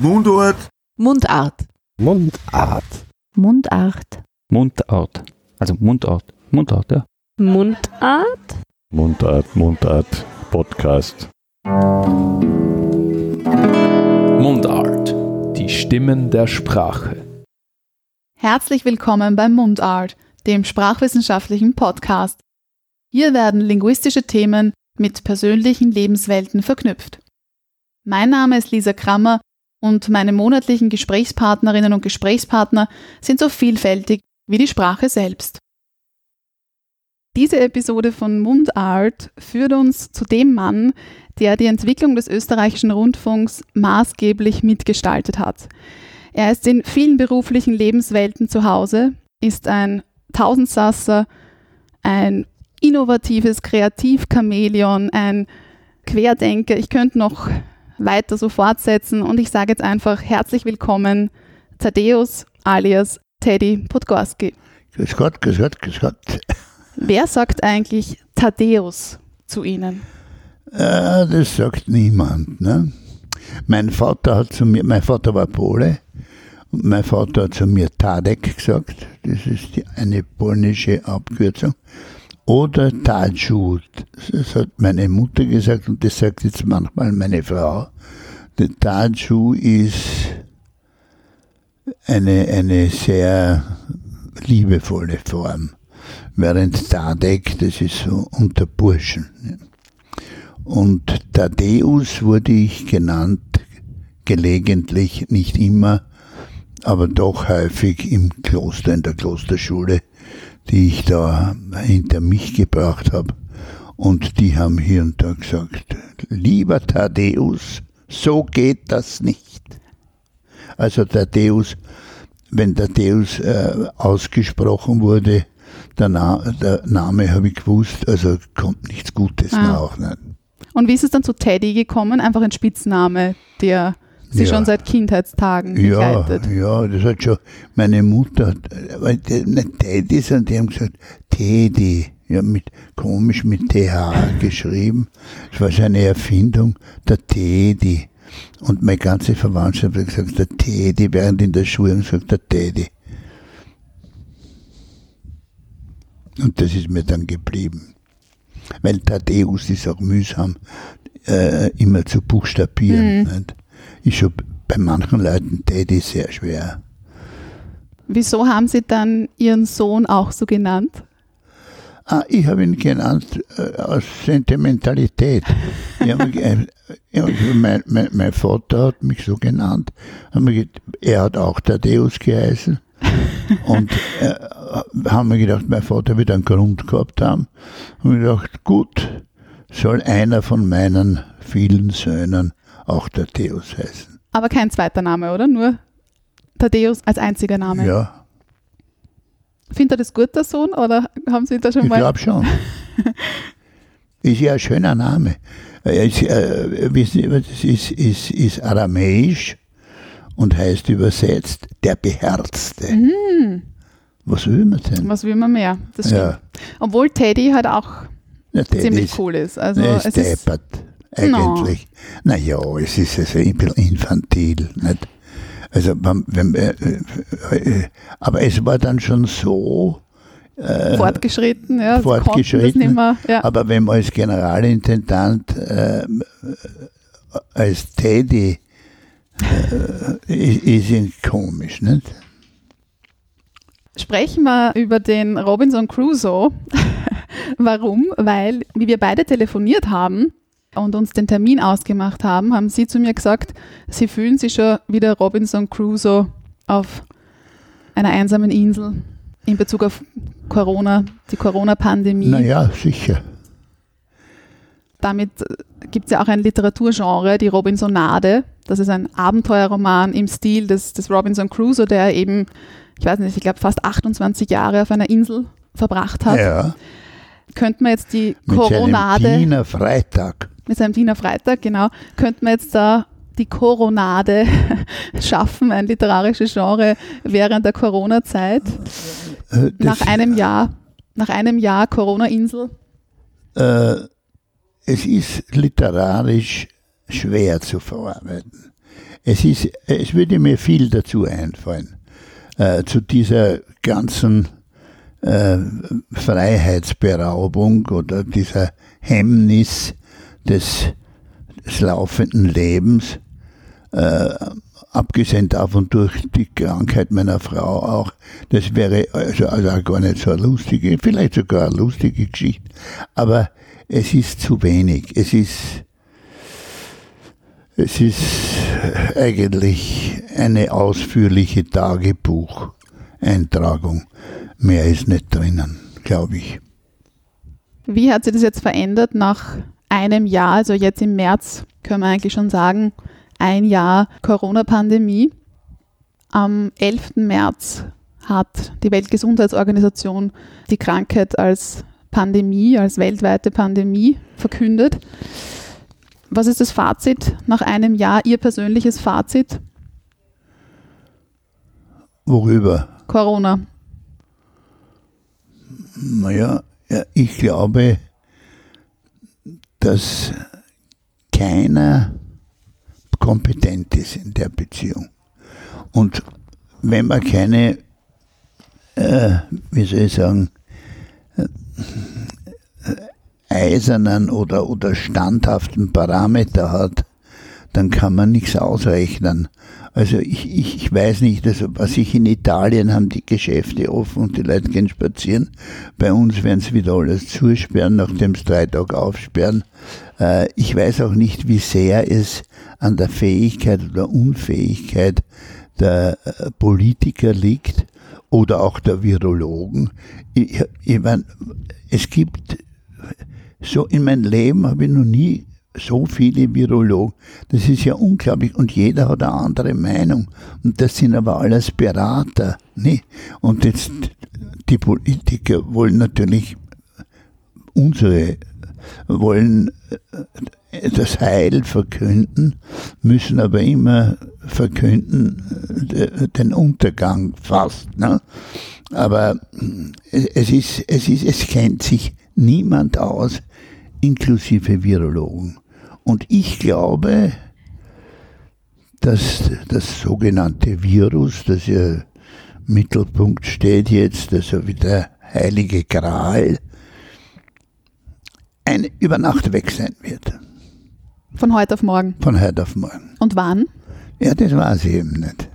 Mundart. Mundart. Mundart. Mundart. Mundart. Also Mundart. Mundart, ja. Mundart? Mundart, Mundart, Podcast. Mundart. Die Stimmen der Sprache. Herzlich willkommen beim Mundart, dem sprachwissenschaftlichen Podcast. Hier werden linguistische Themen mit persönlichen Lebenswelten verknüpft. Mein Name ist Lisa Krammer und meine monatlichen Gesprächspartnerinnen und Gesprächspartner sind so vielfältig wie die Sprache selbst. Diese Episode von Mundart führt uns zu dem Mann, der die Entwicklung des österreichischen Rundfunks maßgeblich mitgestaltet hat. Er ist in vielen beruflichen Lebenswelten zu Hause, ist ein Tausendsasser, ein innovatives Kreativchamäleon, ein Querdenker. Ich könnte noch weiter so fortsetzen und ich sage jetzt einfach herzlich willkommen, Thaddeus alias Teddy Podgorski. Grüß Gott, grüß Gott, grüß Gott. Wer sagt eigentlich Thaddeus zu Ihnen? Äh, das sagt niemand. Ne? Mein Vater hat zu mir, mein Vater war Pole und mein Vater hat zu mir Tadek gesagt. Das ist die, eine polnische Abkürzung. Oder Tadschu. Das hat meine Mutter gesagt und das sagt jetzt manchmal meine Frau. Der Tadschu ist eine, eine sehr liebevolle Form. Während Tadek, das ist so unter Burschen. Und Thaddeus wurde ich genannt, gelegentlich, nicht immer, aber doch häufig im Kloster, in der Klosterschule, die ich da hinter mich gebracht habe. Und die haben hier und da gesagt, lieber Thaddeus, so geht das nicht. Also Thaddeus, wenn Thaddeus äh, ausgesprochen wurde, der, Na der Name habe ich gewusst, also kommt nichts Gutes Ah. nach. Ne? Und wie ist es dann zu Teddy gekommen? Einfach ein Spitzname, der Sie Ja. schon seit Kindheitstagen Ja, begleitet. ja, das hat schon meine Mutter, weil nicht Teddy, sondern die haben gesagt, Teddy, ja, mit, komisch mit TH geschrieben. Das war so eine Erfindung, der Teddy. Und meine ganze Verwandtschaft hat gesagt, der Teddy, während in der Schule haben gesagt, der Teddy. Und das ist mir dann geblieben. Weil Thaddeus ist auch mühsam, äh, immer zu buchstabieren. Nicht? Ist schon bei manchen Leuten Teddy sehr schwer. Wieso haben Sie dann Ihren Sohn auch so genannt? Ah, ich habe ihn genannt äh, aus Sentimentalität. Ich hab, mich, äh, ich- mein, mein, mein Vater hat mich so genannt. Gedacht, Er hat auch Thaddeus geheißen. Und äh, haben wir gedacht, mein Vater wird einen Grund gehabt haben. Haben wir gedacht, gut, soll einer von meinen vielen Söhnen auch Thaddeus heißen. Aber kein zweiter Name, oder? Nur Thaddeus als einziger Name. Ja, Findet er das gut, der Sohn? Oder haben Sie da schon ich mal. glaube schon. Ist ja ein schöner Name. Ist, äh, wissen Sie, das ist, ist, ist aramäisch und heißt übersetzt der Beherzte. Mhm. Was will man denn? Was will man mehr? Das stimmt. Ja, Obwohl Teddy halt auch der ziemlich ist, cool ist. Also ist es ist, eigentlich. Naja, es ist also ein bisschen infantil. Nicht? Also, wenn, wenn, äh, äh, aber es war dann schon so, fortgeschritten, ja. fortgeschritten, mehr, ja. Aber wenn man als Generalintendant äh, als Teddy äh, ist, ist ihn komisch, nicht? Sprechen wir über den Robinson Crusoe. Warum? Weil, wie wir beide telefoniert haben und uns den Termin ausgemacht haben, haben Sie zu mir gesagt, Sie fühlen sich schon wie der Robinson Crusoe auf einer einsamen Insel in Bezug auf Corona, die Corona-Pandemie. Naja, sicher. Damit gibt es ja auch ein Literaturgenre, die Robinsonade. Das ist ein Abenteuerroman im Stil des, des Robinson Crusoe, der eben, ich weiß nicht, ich glaube fast 28 Jahre auf einer Insel verbracht hat. Ja, Könnte man jetzt die mit seinem Wiener Freitag. Mit seinem Diener Freitag, genau, könnte man jetzt da die Koronade schaffen, ein literarisches Genre während der Corona-Zeit, Äh, nach einem Jahr, nach einem Jahr Corona-Insel. äh, es ist literarisch schwer zu verarbeiten. Es, ist, es würde mir viel dazu einfallen, äh, zu dieser ganzen äh, Freiheitsberaubung oder dieser Hemmnis des, des laufenden Lebens, äh, abgesehen davon durch die Krankheit meiner Frau auch. Das wäre also, also gar nicht so eine lustige, vielleicht sogar eine lustige Geschichte. Aber es ist zu wenig. Es ist, es ist eigentlich eine ausführliche Tagebucheintragung. Mehr ist nicht drinnen, glaube ich. Wie hat sich das jetzt verändert nach einem Jahr, also jetzt im März, können wir eigentlich schon sagen, ein Jahr Corona-Pandemie. Am 11. März hat die Weltgesundheitsorganisation die Krankheit als Pandemie, als weltweite Pandemie verkündet. Was ist das Fazit nach einem Jahr, Ihr persönliches Fazit? Worüber? Corona. Naja, ich glaube, dass keiner kompetent ist in der Beziehung. Und wenn man keine, äh, wie soll ich sagen, äh, eisernen oder, oder standhaften Parameter hat, dann kann man nichts ausrechnen. Also ich, ich, ich weiß nicht, also was ich in Italien haben die Geschäfte offen und die Leute gehen spazieren. Bei uns werden sie wieder alles zusperren, nachdem sie drei Tage aufsperren. Äh, ich weiß auch nicht, wie sehr es an der Fähigkeit oder Unfähigkeit der äh, Politiker liegt oder auch der Virologen. Ich, ich meine, es gibt so in meinem Leben habe ich noch nie so viele Virologen. Das ist ja unglaublich. Und jeder hat eine andere Meinung. Und das sind aber alles Berater. Ne? Und jetzt die Politiker wollen natürlich unsere, wollen äh, das Heil verkünden, müssen aber immer verkünden äh, den Untergang fast. Ne? Aber es ist, es ist, es kennt sich niemand aus, inklusive Virologen. Und ich glaube, dass das sogenannte Virus, das ja im Mittelpunkt steht jetzt, also wie der heilige Gral, ein über Nacht weg sein wird. Von heute auf morgen. Von heute auf morgen. Und wann? Ja, das weiß ich eben nicht.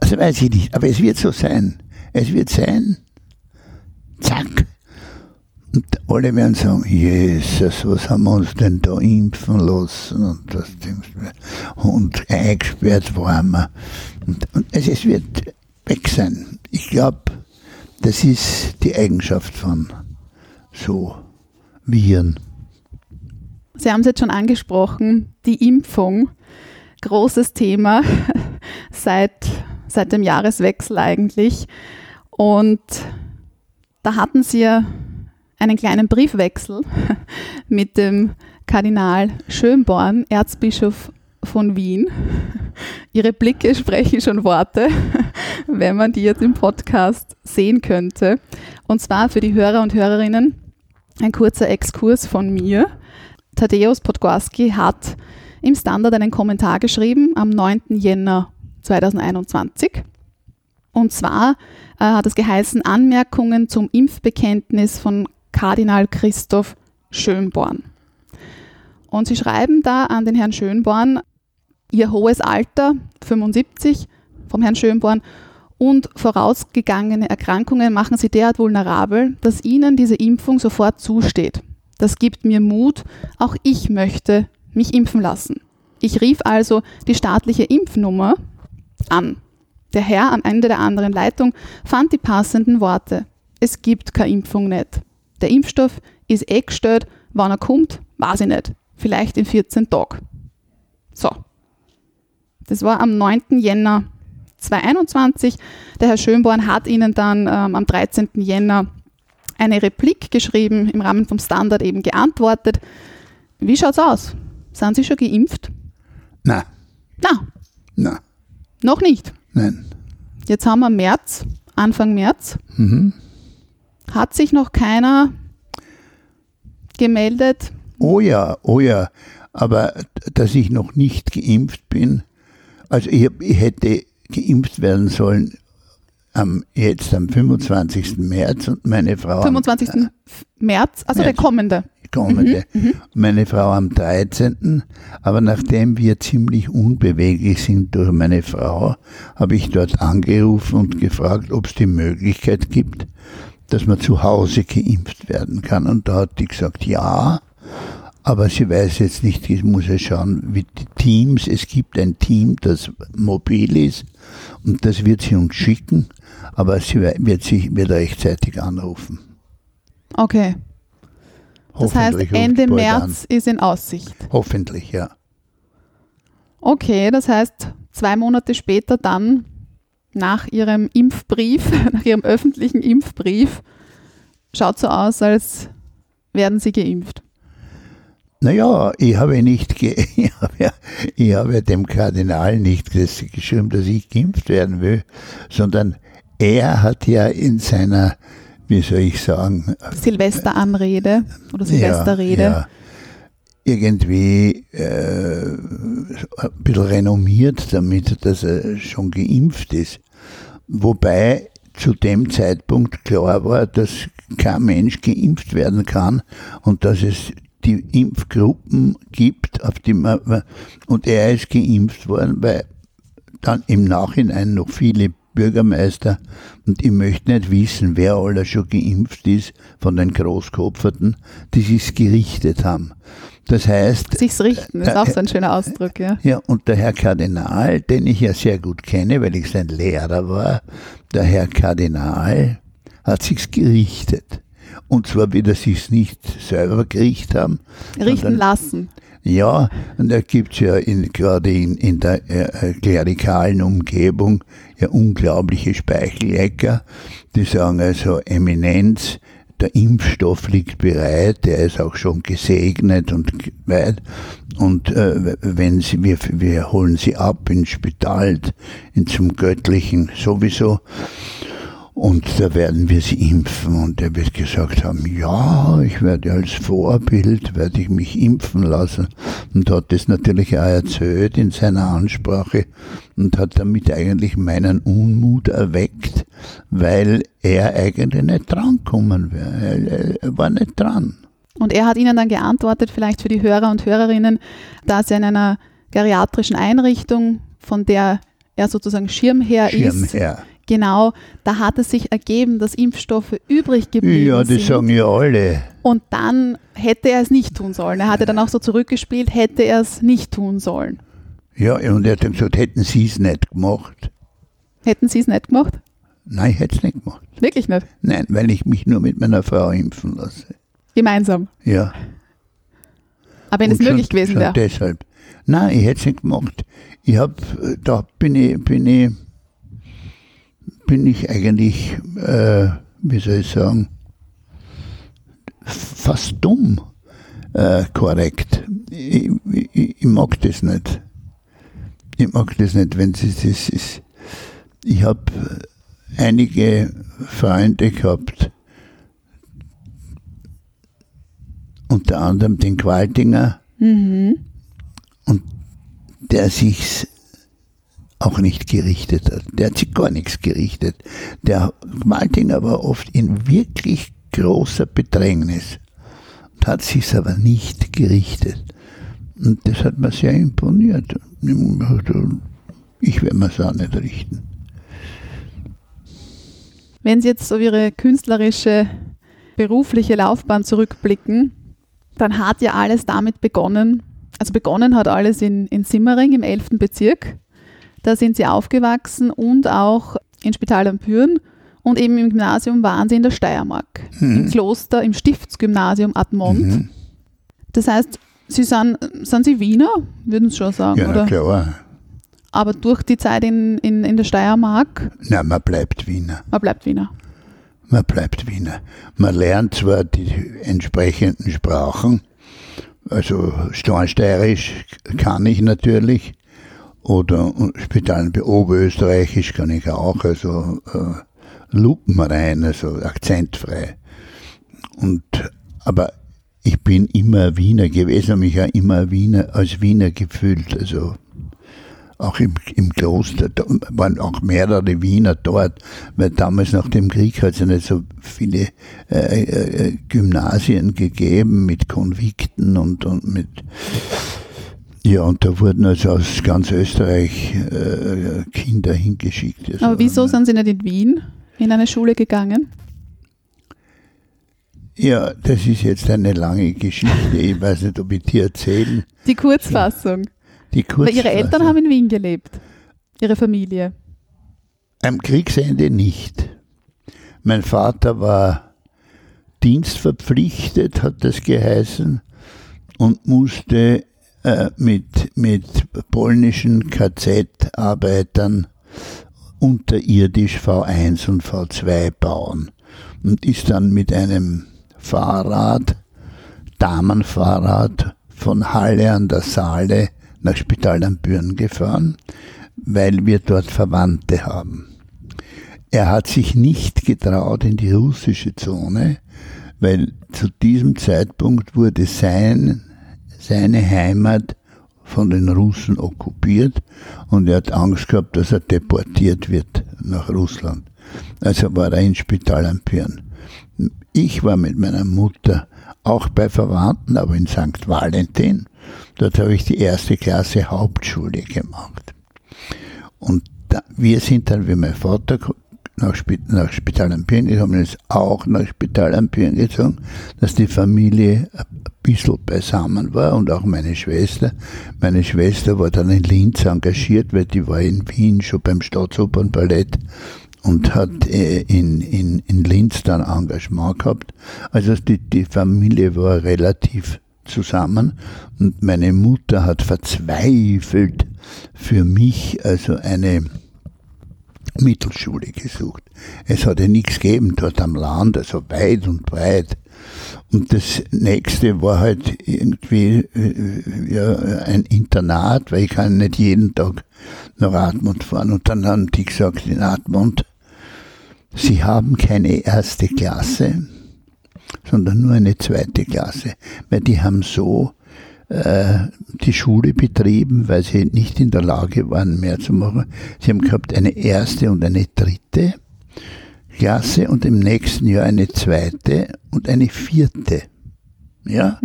Also weiß ich nicht, aber es wird so sein. Es wird sein, zack, und alle werden sagen, Jesus, was haben wir uns denn da impfen lassen? Und, das und eingesperrt waren wir. Und, und es wird weg sein. Ich glaube, das ist die Eigenschaft von so Viren. Sie haben es jetzt schon angesprochen, die Impfung, großes Thema seit, seit dem Jahreswechsel eigentlich. Und da hatten Sie ja einen kleinen Briefwechsel mit dem Kardinal Schönborn, Erzbischof von Wien. Ihre Blicke sprechen schon Worte, wenn man die jetzt im Podcast sehen könnte. Und zwar für die Hörer und Hörerinnen ein kurzer Exkurs von mir. Tadeusz Podgorski hat im Standard einen Kommentar geschrieben am 9. Jänner 2021. Und zwar äh, hat es geheißen Anmerkungen zum Impfbekenntnis von Kardinal Christoph Schönborn. Und sie schreiben da an den Herrn Schönborn, ihr hohes Alter, 75 vom Herrn Schönborn, und vorausgegangene Erkrankungen machen sie derart vulnerabel, dass ihnen diese Impfung sofort zusteht. Das gibt mir Mut, auch ich möchte mich impfen lassen. Ich rief also die staatliche Impfnummer an. Der Herr am Ende der anderen Leitung fand die passenden Worte. Es gibt keine Impfung nicht. Der Impfstoff ist eh gestellt, wann er kommt, weiß ich nicht. Vielleicht in 14 Tagen. So. Das war am 9. Jänner 2021. Der Herr Schönborn hat Ihnen dann ähm, am 13. Jänner eine Replik geschrieben, im Rahmen vom Standard eben geantwortet. Wie schaut's aus? Sind Sie schon geimpft? Nein. Na, Nein. noch nicht. Nein. Jetzt haben wir März, Anfang März. Mhm. Hat sich noch keiner gemeldet, Oh ja, oh ja. Aber dass ich noch nicht geimpft bin, also ich, ich hätte geimpft werden sollen am, jetzt am 25. März und meine Frau 25. März, also der März. kommende. am kommende, meine Frau am 13. Aber nachdem wir ziemlich unbeweglich sind durch meine Frau, habe ich dort angerufen und gefragt, ob es die Möglichkeit gibt, dass man zu Hause geimpft werden kann. Und da hat die gesagt, ja, aber sie weiß jetzt nicht, ich muss ja schauen, wie die Teams, es gibt ein Team, das mobil ist und das wird sie uns schicken, aber sie wird sich wird rechtzeitig anrufen. Okay. Das heißt, Ende März ist in Aussicht. An. Hoffentlich, ja. Okay, das heißt, zwei Monate später dann nach ihrem Impfbrief, nach ihrem öffentlichen Impfbrief, schaut so aus, als werden sie geimpft. Naja, ich habe nicht, ich habe, ja, ich habe dem Kardinal nicht geschrieben, dass ich geimpft werden will, sondern er hat ja in seiner, wie soll ich sagen, Silvesteranrede oder Silvesterrede. Ja, ja, irgendwie äh, ein bisschen renommiert damit, dass er schon geimpft ist. Wobei zu dem Zeitpunkt klar war, dass kein Mensch geimpft werden kann und dass es die Impfgruppen gibt, auf die man, und er ist geimpft worden, weil dann im Nachhinein noch viele Bürgermeister und ich möchte nicht wissen, wer aller schon geimpft ist von den Großkopferten, die sich's gerichtet haben. Das heißt, Sich's richten, ist auch so ein schöner Ausdruck, ja. ja, und der Herr Kardinal, den ich ja sehr gut kenne, weil ich sein Lehrer war, der Herr Kardinal hat sich's gerichtet. Und zwar, wie das sich's nicht selber gerichtet haben. Richten sondern- lassen. ja, und da gibt's ja in, gerade in, in der äh, äh, klerikalen Umgebung ja unglaubliche Speichellecker, die sagen also Eminenz, der Impfstoff liegt bereit, der ist auch schon gesegnet und weit. Und äh, wenn sie, wir, wir holen sie ab ins Spital, in zum Göttlichen sowieso. Und da werden wir sie impfen. Und er wird gesagt haben, ja, ich werde als Vorbild, werde ich mich impfen lassen. Und hat das natürlich auch erzählt in seiner Ansprache und hat damit eigentlich meinen Unmut erweckt, weil er eigentlich nicht drankommen wäre. Er, er war nicht dran. Und er hat ihnen dann geantwortet, vielleicht für die Hörer und Hörerinnen, dass er in einer geriatrischen Einrichtung, von der er sozusagen Schirmherr ist, Schirmherr. Genau, da hat es sich ergeben, dass Impfstoffe übrig geblieben Ja, das sind. sagen ja alle. Und dann hätte er es nicht tun sollen. Er hatte dann auch so zurückgespielt, hätte er es nicht tun sollen. Ja, und er hat dann gesagt, hätten sie es nicht gemacht. Hätten Sie es nicht gemacht? Nein, ich hätte es nicht gemacht. Wirklich nicht. Nein, weil ich mich nur mit meiner Frau impfen lasse. Gemeinsam. Ja. Aber wenn es Und möglich schon, gewesen wäre. deshalb. Nein, ich hätte es nicht gemacht. Ich hab, äh, da bin ich, bin ich, bin ich eigentlich, äh, wie soll ich sagen, fast dumm äh, korrekt. Ich, ich, ich mag das nicht. Ich mag das nicht, wenn sie das ist. Ich habe einige Freunde gehabt, unter anderem den Qualtinger, Mhm. der sich's auch nicht gerichtet hat. Der hat sich gar nichts gerichtet. Der Qualtinger war oft in wirklich großer Bedrängnis und hat sich's aber nicht gerichtet. Und das hat mir sehr imponiert. Ich werde mir's auch nicht richten. Wenn Sie jetzt auf Ihre künstlerische, berufliche Laufbahn zurückblicken, dann hat ja alles damit begonnen. Also begonnen hat alles in, in Simmering im 11. Bezirk. Da sind Sie aufgewachsen und auch in Spital am Büren. Und eben im Gymnasium waren Sie in der Steiermark. Im Kloster, im Stiftsgymnasium Admont. Mhm. Das heißt, Sie sind, sind Sie Wiener, würden Sie schon sagen, Ja, oder? klar. Aber durch die Zeit in, in, in der Steiermark, Na, man bleibt Wiener. man bleibt Wiener. Man bleibt Wiener. Man lernt zwar die entsprechenden Sprachen, also Stornsteirisch kann ich natürlich, oder Spital Oberösterreichisch kann ich auch, also äh, lupenrein, also akzentfrei. Und, aber ich bin immer Wiener gewesen, habe mich ja immer Wiener, als Wiener gefühlt. Also auch im, im Kloster, da waren auch mehrere Wiener dort, weil damals nach dem Krieg hat es ja nicht so viele äh, äh, Gymnasien gegeben mit Konvikten und, und mit ja, und da wurden also aus ganz Österreich äh, Kinder hingeschickt. Also, Aber wieso sind Sie nicht in Wien in eine Schule gegangen? Ja, das ist jetzt eine lange Geschichte. Ich weiß nicht, ob ich die erzählen. Die Kurzfassung. Die Weil Ihre Eltern Kurzfassung. haben in Wien gelebt. Ihre Familie. Am Kriegsende nicht. Mein Vater war dienstverpflichtet, hat das geheißen, und musste äh, mit, mit polnischen KZ-Arbeitern unterirdisch V1 und V2 bauen und ist dann mit einem Fahrrad, Damenfahrrad von Halle an der Saale nach Spital am Büren gefahren, weil wir dort Verwandte haben. Er hat sich nicht getraut in die russische Zone, weil zu diesem Zeitpunkt wurde sein, seine Heimat von den Russen okkupiert und er hat Angst gehabt, dass er deportiert wird nach Russland. Also war er in Spital am Pirn. Ich war mit meiner Mutter auch bei Verwandten, aber in St. Valentin. Dort habe ich die erste Klasse Hauptschule gemacht. Und da, wir sind dann, wie mein Vater nach, nach Spital am Pirn gekommen ist, auch nach Spital am gezogen, dass die Familie ein bisschen beisammen war und auch meine Schwester. Meine Schwester war dann in Linz engagiert, weil die war in Wien schon beim Staatsopernballett und hat äh, in, in, in Linz dann Engagement gehabt. Also die, die Familie war relativ zusammen und meine Mutter hat verzweifelt für mich also eine Mittelschule gesucht. Es hatte nichts gegeben dort am Land, also weit und breit. Und das nächste war halt irgendwie äh, ja, ein Internat, weil ich kann nicht jeden Tag nach Admont fahren. Und dann haben die gesagt in Admont, sie haben keine erste Klasse, sondern nur eine zweite Klasse. Weil die haben so die Schule betrieben, weil sie nicht in der Lage waren, mehr zu machen. Sie haben gehabt eine erste und eine dritte Klasse und im nächsten Jahr eine zweite und eine vierte. Ja?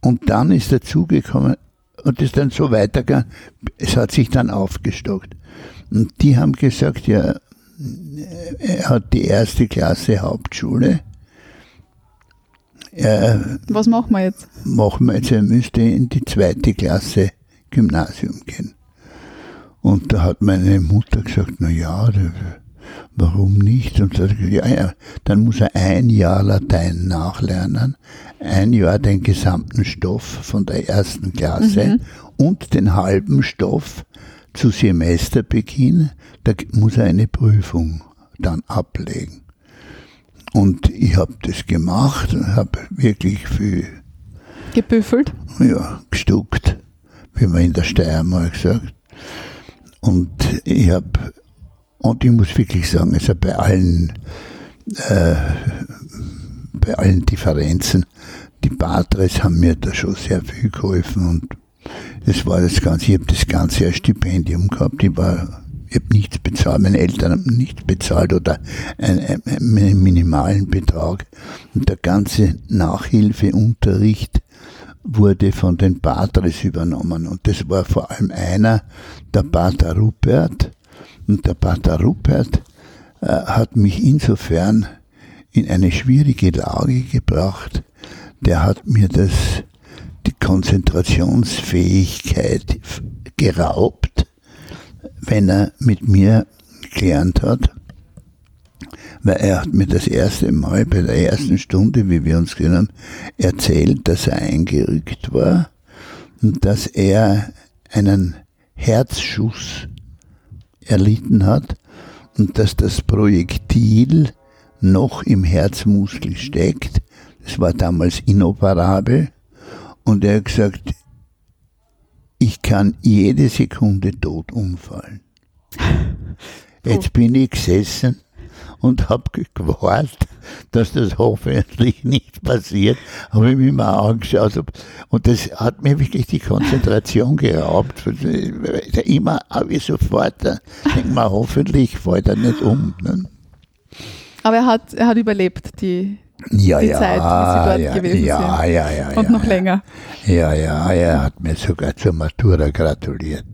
Und dann ist dazugekommen und ist dann so weitergegangen, es hat sich dann aufgestockt. Und die haben gesagt, ja, er hat die erste Klasse Hauptschule. Er Was machen wir jetzt? machen wir jetzt, er müsste in die zweite Klasse Gymnasium gehen. Und da hat meine Mutter gesagt, na ja, warum nicht? Und gesagt, ja, ja, dann muss er ein Jahr Latein nachlernen, ein Jahr den gesamten Stoff von der ersten Klasse und den halben Stoff zu Semesterbeginn, da muss er eine Prüfung dann ablegen. Und ich habe das gemacht und habe wirklich viel Gebüffelt? ja, gestuckt, wie man in der Steiermark sagt. Und ich habe, und ich muss wirklich sagen, also bei allen, äh, bei allen Differenzen, die Patres haben mir da schon sehr viel geholfen und das war das Ganze, ich habe das Ganze als Stipendium gehabt, ich war, ich habe nichts bezahlt, meine Eltern haben nichts bezahlt oder einen, einen minimalen Betrag und der ganze Nachhilfeunterricht wurde von den Patres übernommen. Und das war vor allem einer, der Pater Rupert. Und der Pater Rupert äh, hat mich insofern in eine schwierige Lage gebracht. Der hat mir das, die Konzentrationsfähigkeit geraubt, wenn er mit mir gelernt hat weil er hat mir das erste Mal bei der ersten Stunde, wie wir uns gesehen haben, erzählt, dass er eingerückt war und dass er einen Herzschuss erlitten hat und dass das Projektil noch im Herzmuskel steckt. Das war damals inoperabel und er hat gesagt, ich kann jede Sekunde tot umfallen. Jetzt bin ich gesessen und habe gewartet, dass das hoffentlich nicht passiert. Habe ich mir mal angeschaut und das hat mir wirklich die Konzentration geraubt. Immer habe ich sofort, äh, denk mal, hoffentlich fällt er nicht um. Ne? Aber er hat, er hat überlebt, die, Ja, Die ja, Zeit, wie Sie dort ja, gewesen ja, sind. ja, ja, und ja, noch ja. länger. Ja, ja, er hat mir sogar zur Matura gratuliert.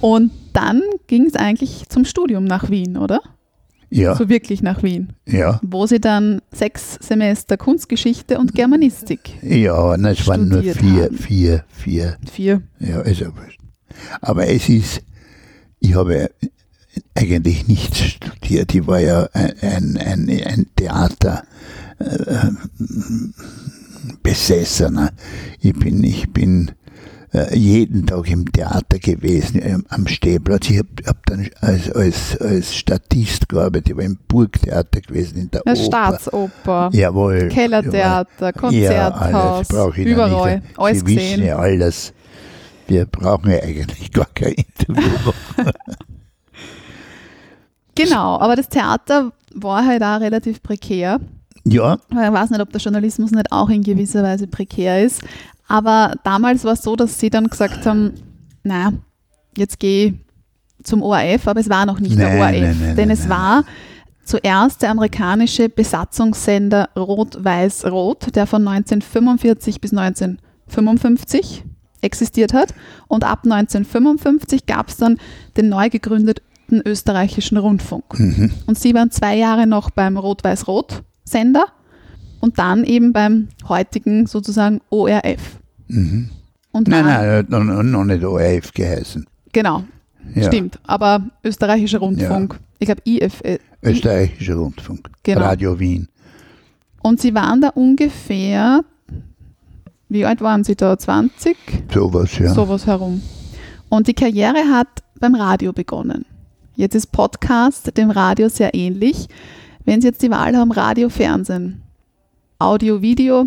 Und dann ging es eigentlich zum Studium nach Wien, oder? Ja, So wirklich nach Wien, ja, wo Sie dann sechs Semester Kunstgeschichte und Germanistik, ja, nein, es waren nur vier, haben. vier, vier, vier. ja, ist ja wurscht. Aber es ist, ich habe eigentlich nichts studiert. Ich war ja ein, ein, ein, Theater äh, Besessener. Ich bin, ich bin äh, jeden Tag im Theater gewesen, am Stehplatz. Ich habe hab dann als, als, als Statist gearbeitet, ich war im Burgtheater gewesen, in der Ja, Oper. Staatsoper, Jawohl. Kellertheater, Ja, Konzerthaus, alles ich da überall, nicht. alles Sie wissen gesehen. ja alles. Wir brauchen ja eigentlich gar kein Interview. Genau, aber das Theater war halt auch relativ prekär. ja, Ich weiß nicht, ob der Journalismus nicht auch in gewisser Weise prekär ist. Aber damals war es so, dass sie dann gesagt haben, na, jetzt gehe ich zum ORF, aber es war noch nicht der Nein, ORF. nein, nein, denn es war zuerst der amerikanische Besatzungssender Rot-Weiß-Rot, der von 1945 bis 1955 existiert hat. Und ab 1955 gab es dann den neu gegründeten österreichischen Rundfunk. mhm. Und sie waren zwei Jahre noch beim Rot-Weiß-Rot-Sender und dann eben beim heutigen sozusagen ORF. Mhm. Und nein, nein, hat noch, nicht ORF geheißen. Genau, Ja. stimmt. Aber österreichischer Rundfunk, ich glaube IF. äh, Österreichischer Rundfunk. Genau. Radio Wien. Und sie waren da ungefähr, wie alt waren sie da? 20? Sowas, ja. Sowas herum. Und die Karriere hat beim Radio begonnen. Jetzt ist Podcast dem Radio sehr ähnlich. Wenn Sie jetzt die Wahl haben, Radio, Fernsehen, Audio, Video,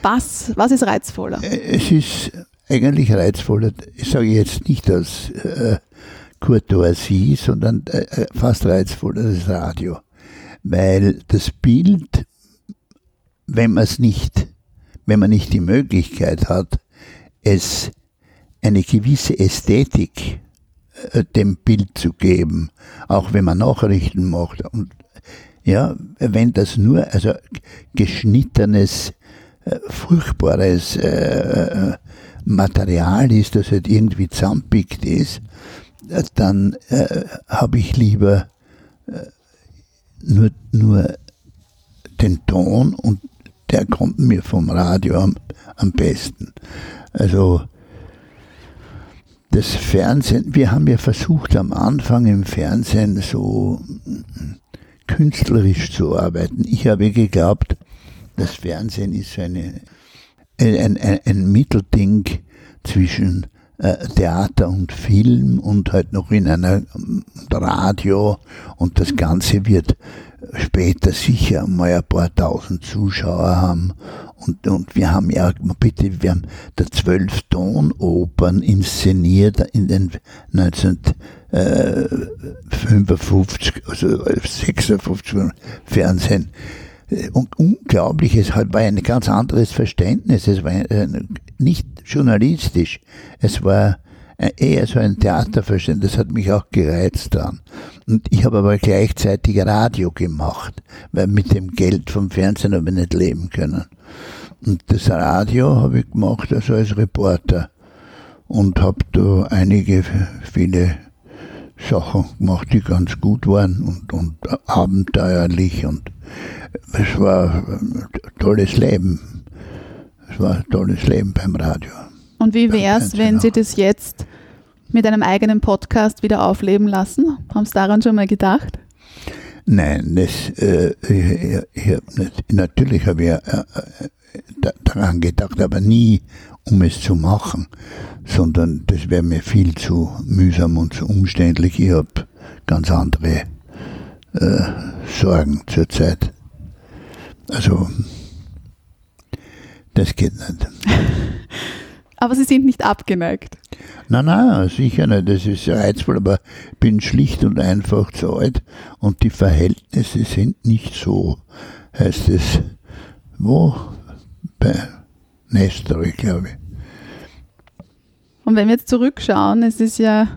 was, was ist reizvoller? Es ist eigentlich reizvoller, ich sage jetzt nicht aus äh, Courtoisie, sondern äh, äh, fast reizvoller das Radio. Weil das Bild, wenn man es nicht, wenn man nicht die Möglichkeit hat, es eine gewisse Ästhetik äh, dem Bild zu geben, auch wenn man Nachrichten macht. Und ja, wenn das nur, also geschnittenes, äh, furchtbares äh, Material ist, das halt irgendwie zusammenpickt ist, dann äh, habe ich lieber nur, nur den Ton und der kommt mir vom Radio am, am besten. Also das Fernsehen, wir haben ja versucht am Anfang im Fernsehen so künstlerisch zu arbeiten. Ich habe geglaubt, das Fernsehen ist eine, ein, ein, ein Mittelding zwischen äh, Theater und Film und halt noch in einer ähm, Radio und das Ganze wird später sicher mal ein paar tausend Zuschauer haben und, und wir haben ja, bitte, wir haben da zwölf Tonopern inszeniert in den 1955, also 56 Fernsehen. Und unglaublich, es war ein ganz anderes Verständnis. Es war äh, nicht journalistisch. Es war eher so ein Theaterverständnis. Das hat mich auch gereizt dran. Und ich habe aber gleichzeitig Radio gemacht, weil mit dem Geld vom Fernsehen habe ich nicht leben können. Und das Radio habe ich gemacht also als Reporter und habe da einige, viele Sachen gemacht, die ganz gut waren und, und abenteuerlich und es war ein tolles Leben. Es war ein tolles Leben beim Radio. Und wie wäre es, wenn Sie das jetzt mit einem eigenen Podcast wieder aufleben lassen? Haben Sie daran schon mal gedacht? Nein, das, äh, ich, ich natürlich habe ich äh, äh, da- daran gedacht, aber nie, um es zu machen, sondern das wäre mir viel zu mühsam und zu umständlich. Ich habe ganz andere äh, Sorgen zurzeit. Also, das geht nicht. Aber Sie sind nicht abgeneigt. Nein, nein, sicher nicht. Das ist reizvoll, aber ich bin schlicht und einfach zu alt und die Verhältnisse sind nicht so, heißt es. Wo? Bei Nestor, glaube ich. Und wenn wir jetzt zurückschauen, es ist ja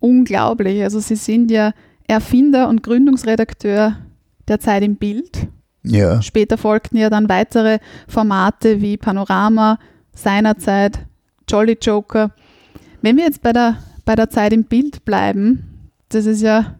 unglaublich. Also Sie sind ja Erfinder und Gründungsredakteur der Zeit im Bild. Ja, Später folgten ja dann weitere Formate wie Panorama, seinerzeit Jolly Joker. Wenn wir jetzt bei der, bei der Zeit im Bild bleiben, das ist ja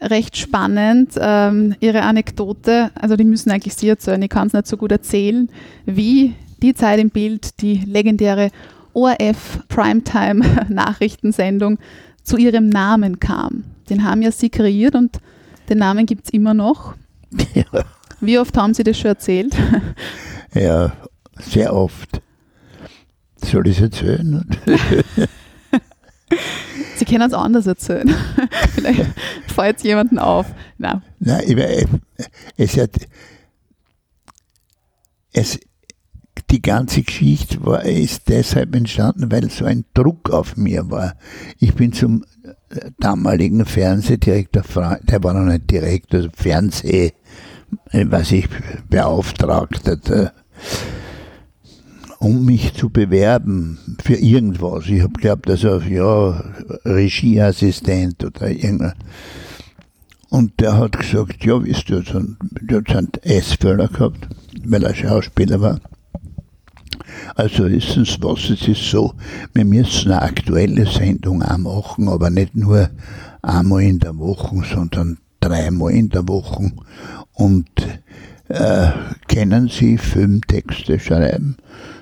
recht spannend, ähm, Ihre Anekdote, also die müssen eigentlich Sie erzählen, ich kann es nicht so gut erzählen, wie die Zeit im Bild, die legendäre ORF Primetime Nachrichtensendung zu ihrem Namen kam. Den haben ja Sie kreiert und den Namen gibt es immer noch. ja, Wie oft haben Sie das schon erzählt? ja, sehr oft. Soll ich es erzählen? Sie können es anders erzählen. Vielleicht fällt es jemandem auf. Nein. Nein, ich, mein, es hat, es, die ganze Geschichte war, ist deshalb entstanden, weil so ein Druck auf mir war. Ich bin zum äh, damaligen Fernsehdirektor, der war noch nicht Direktor, Fernseh, äh, was ich beauftragt hatte, um mich zu bewerben für irgendwas. Ich habe geglaubt, also ja, Regieassistent oder irgendwas. Und der hat gesagt, ja, wisst ihr, so ein- der hat einen S-Förder gehabt, weil er Schauspieler war. Also wissen Sie was, es ist so, wir müssen eine aktuelle Sendung auch machen, aber nicht nur einmal in der Woche, sondern dreimal in der Woche. Und äh, können Sie Filmtexte schreiben?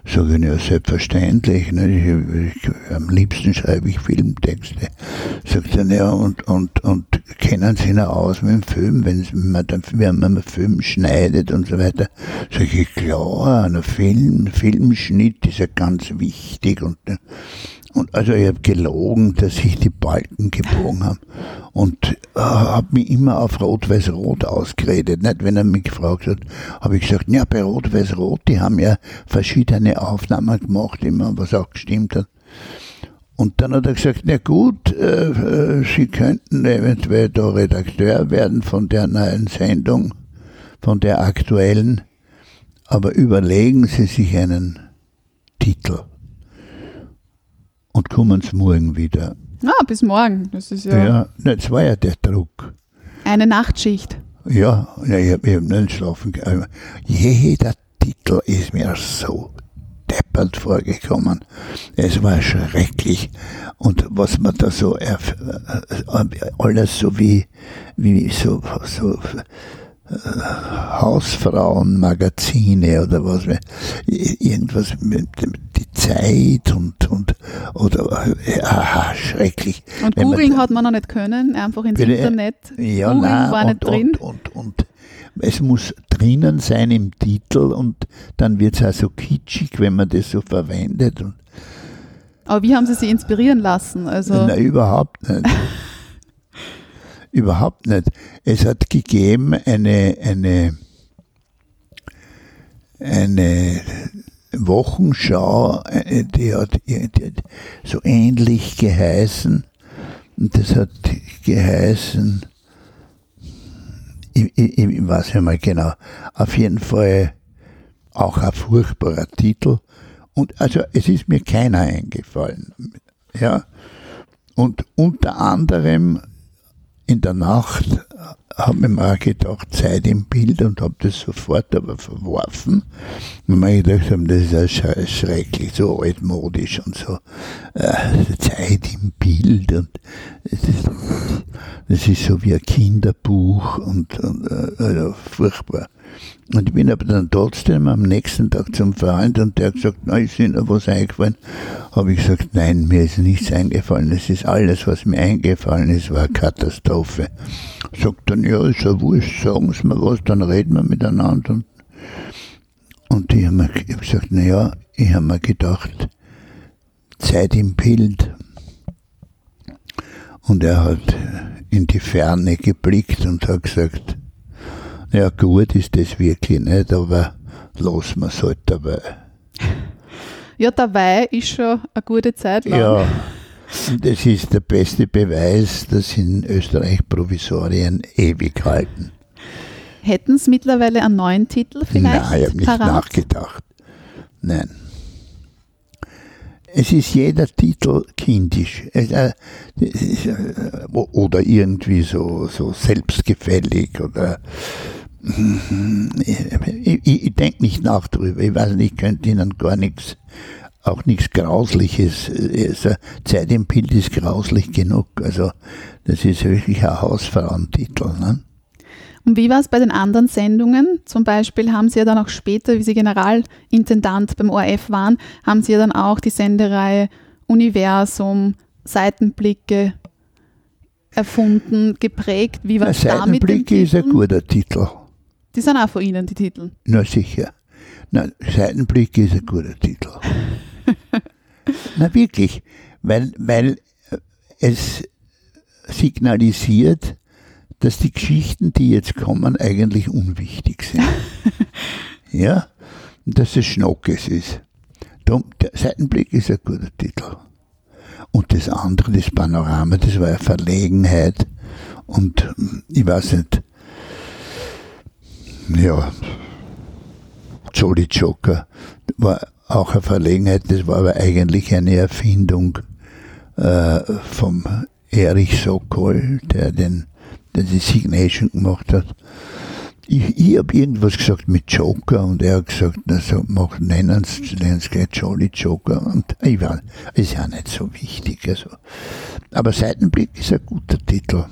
Sag ich, ja, selbstverständlich. Ne? Ich, ich, am liebsten schreibe ich Filmtexte. Sagt er, ja, und, und, und kennen Sie noch aus mit dem Film, wenn man, dann, wenn man einen Film schneidet und so weiter? Sag ich, klar, ein Film, Filmschnitt ist ja ganz wichtig und, und also ich habe gelogen, dass ich die Balken gebogen habe und äh, habe mich immer auf Rot-Weiß-Rot ausgeredet. Nicht, wenn er mich gefragt hat, habe ich gesagt, ja, bei Rot-Weiß-Rot, die haben ja verschiedene Aufnahmen gemacht, immer, was auch gestimmt hat. Und dann hat er gesagt, na gut, äh, äh, Sie könnten eventuell da Redakteur werden von der neuen Sendung, von der aktuellen, aber überlegen Sie sich einen Titel und kommen Sie morgen wieder. Ah, bis morgen. Das ist ja, Ja, das war ja der Druck. eine Nachtschicht. Ja, ich habe hab nicht schlafen können. Jeder Titel ist mir so deppert vorgekommen. Es war schrecklich. Und was man da so, erf- äh, alles so wie, wie so, so äh, Hausfrauenmagazine oder was, irgendwas mit die Zeit und, und oder, äh, aha, schrecklich. Und Wenn googeln hat man noch nicht können, einfach ins Bitte? Internet. ja, googeln nein, war und, nicht drin. Und, und, und es muss drinnen sein im Titel und dann wird es auch so kitschig, wenn man das so verwendet. Und, Aber wie haben Sie sich inspirieren lassen? Also, Nein, überhaupt nicht. überhaupt nicht. Es hat gegeben eine, eine, eine Wochenschau, äh, die hat, die hat so ähnlich geheißen. Und das hat geheißen, ich, ich, ich weiß nicht mal genau, auf jeden Fall auch ein furchtbarer Titel. Und also es ist mir keiner eingefallen. Ja. Und unter anderem in der Nacht habe ich mir auch gedacht, Zeit im Bild und habe das sofort aber verworfen. Und mir gedacht haben, das ist ja sch- schrecklich, so altmodisch und so. Äh, Zeit im Bild und das ist, das ist so wie ein Kinderbuch und, und äh, also furchtbar. Und ich bin aber dann trotzdem am nächsten Tag zum Freund und der hat gesagt, na, ist Ihnen noch was eingefallen? Habe ich gesagt, nein, mir ist nichts eingefallen. Es ist alles, was mir eingefallen ist, war eine Katastrophe. Sagt dann, ja, ist ja wurscht, sagen Sie mir was, dann reden wir miteinander. Und, und ich habe hab gesagt, na ja, ich habe mir gedacht, Zeit im Bild. Und er hat in die Ferne geblickt und hat gesagt, ja gut ist das wirklich nicht, aber lassen wir es halt dabei. ja, dabei ist schon eine gute Zeit lang. Ja, Das ist der beste Beweis, dass in Österreich Provisorien ewig halten. Hätten Sie mittlerweile einen neuen Titel vielleicht? Nein, ich habe nicht parat? nachgedacht. Nein. Es ist jeder Titel kindisch. Äh, äh, oder irgendwie so, so selbstgefällig oder ich, ich, ich denke nicht nach drüber. Ich weiß nicht, ich könnte Ihnen gar nichts, auch nichts Grausliches. Also Zeit im Bild ist grauslich genug. Also das ist wirklich ein Hausfrauentitel. Ne? Und wie war es bei den anderen Sendungen? Zum Beispiel haben Sie ja dann auch später, wie Sie Generalintendant beim ORF waren, haben Sie ja dann auch die Sendereihe Universum, Seitenblicke erfunden, geprägt. Wie war es da mit den Seitenblicke ist ein guter Titel. Die sind auch von Ihnen, die Titel. Na sicher. Na, Seitenblick ist ein guter Titel. Na wirklich, weil, weil äh, es signalisiert, dass die Geschichten, die jetzt kommen, eigentlich unwichtig sind. ja, und dass es Schnockes ist. Drum, der Seitenblick ist ein guter Titel. Und das andere, das Panorama, das war eine Verlegenheit. Und hm, ich weiß nicht, ja, Jolly Joker war auch eine Verlegenheit, das war aber eigentlich eine Erfindung äh, vom Erich Sokol, der, den, der die Signation gemacht hat. Ich, ich habe irgendwas gesagt mit Joker und er hat gesagt, na so, mach, nennen Sie Sie gleich Jolly Joker. Und ich war, ist ja nicht so wichtig. Also. Aber Seitenblick ist ein guter Titel.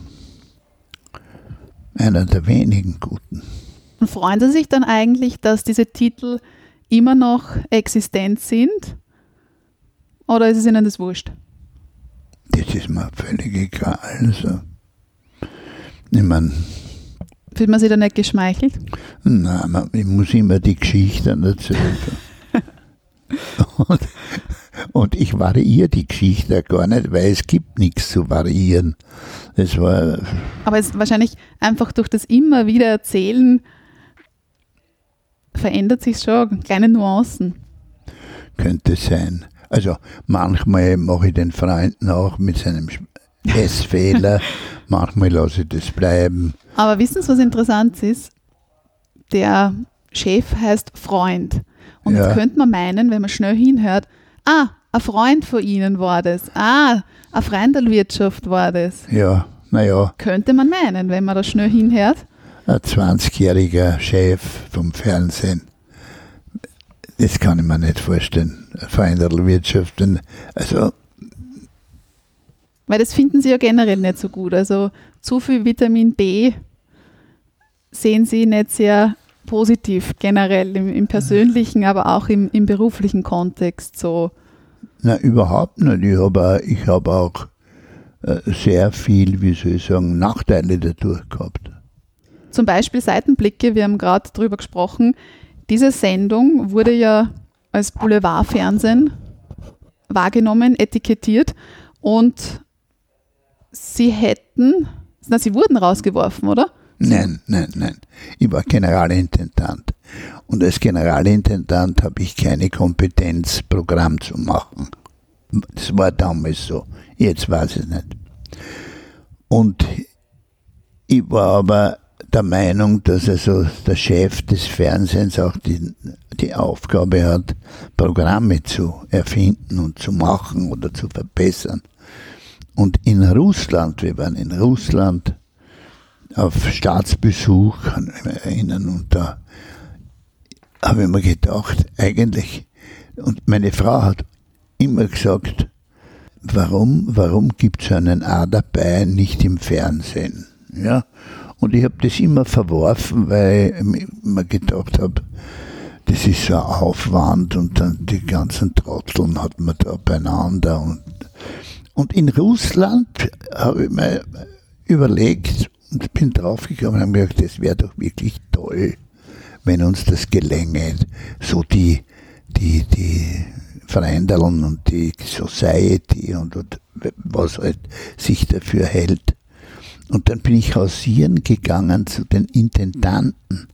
Einer der wenigen guten. Und freuen Sie sich dann eigentlich, dass diese Titel immer noch existent sind? Oder ist es Ihnen das wurscht? Das ist mir völlig egal. Also, ich meine, Fühlt man sich da nicht geschmeichelt? nein, man, ich muss immer die Geschichten erzählen. und, und ich variiere die Geschichte gar nicht, weil es gibt nichts zu variieren. Das war, Aber es wahrscheinlich einfach durch das immer wieder Erzählen verändert sich schon, kleine Nuancen. könnte sein. Also manchmal mache ich den Freunden auch mit seinem Essfehler, manchmal lasse ich das bleiben. Aber wissen Sie, was interessant ist? Der Chef heißt Freund. Und Ja. jetzt könnte man meinen, wenn man schnell hinhört, ah, ein Freund von Ihnen war das. Ah, eine Freundelwirtschaft war das. Ja, naja, Könnte man meinen, wenn man da schnell hinhört. Ein 20-jähriger Chef vom Fernsehen. Das kann ich mir nicht vorstellen. Veränderwirtschaft. Also, Weil das finden Sie ja generell nicht so gut. Also zu viel Vitamin B sehen Sie nicht sehr positiv generell im, im persönlichen, aber auch im, im beruflichen Kontext. So. na, überhaupt nicht. Ich habe auch, ich hab auch äh, sehr viel, wie soll ich sagen, Nachteile dadurch gehabt. Zum Beispiel Seitenblicke, wir haben gerade drüber gesprochen. Diese Sendung wurde ja als Boulevardfernsehen wahrgenommen, etikettiert und sie hätten, na, sie wurden rausgeworfen, oder? Nein, nein, nein. Ich war Generalintendant. Und als Generalintendant habe ich keine Kompetenz, Programm zu machen. Das war damals so. Jetzt weiß ich nicht. Und ich war aber der Meinung, dass also der Chef des Fernsehens auch die, die Aufgabe hat, Programme zu erfinden und zu machen oder zu verbessern. Und in Russland, wir waren in Russland, auf Staatsbesuch, kann ich mich erinnern, und da habe ich mir gedacht, eigentlich, und meine Frau hat immer gesagt, warum, warum gibt es einen A dabei nicht im Fernsehen? Ja? Und ich habe das immer verworfen, weil ich mir gedacht habe, das ist so ein Aufwand und dann die ganzen Trotteln hat man da beieinander. Und, und in Russland habe ich mir überlegt und bin draufgekommen und habe gedacht, das wäre doch wirklich toll, wenn uns das gelänge, so die, die, die Veränderungen und die Society und, und was halt sich dafür hält. Und dann bin ich hausieren gegangen zu den Intendanten.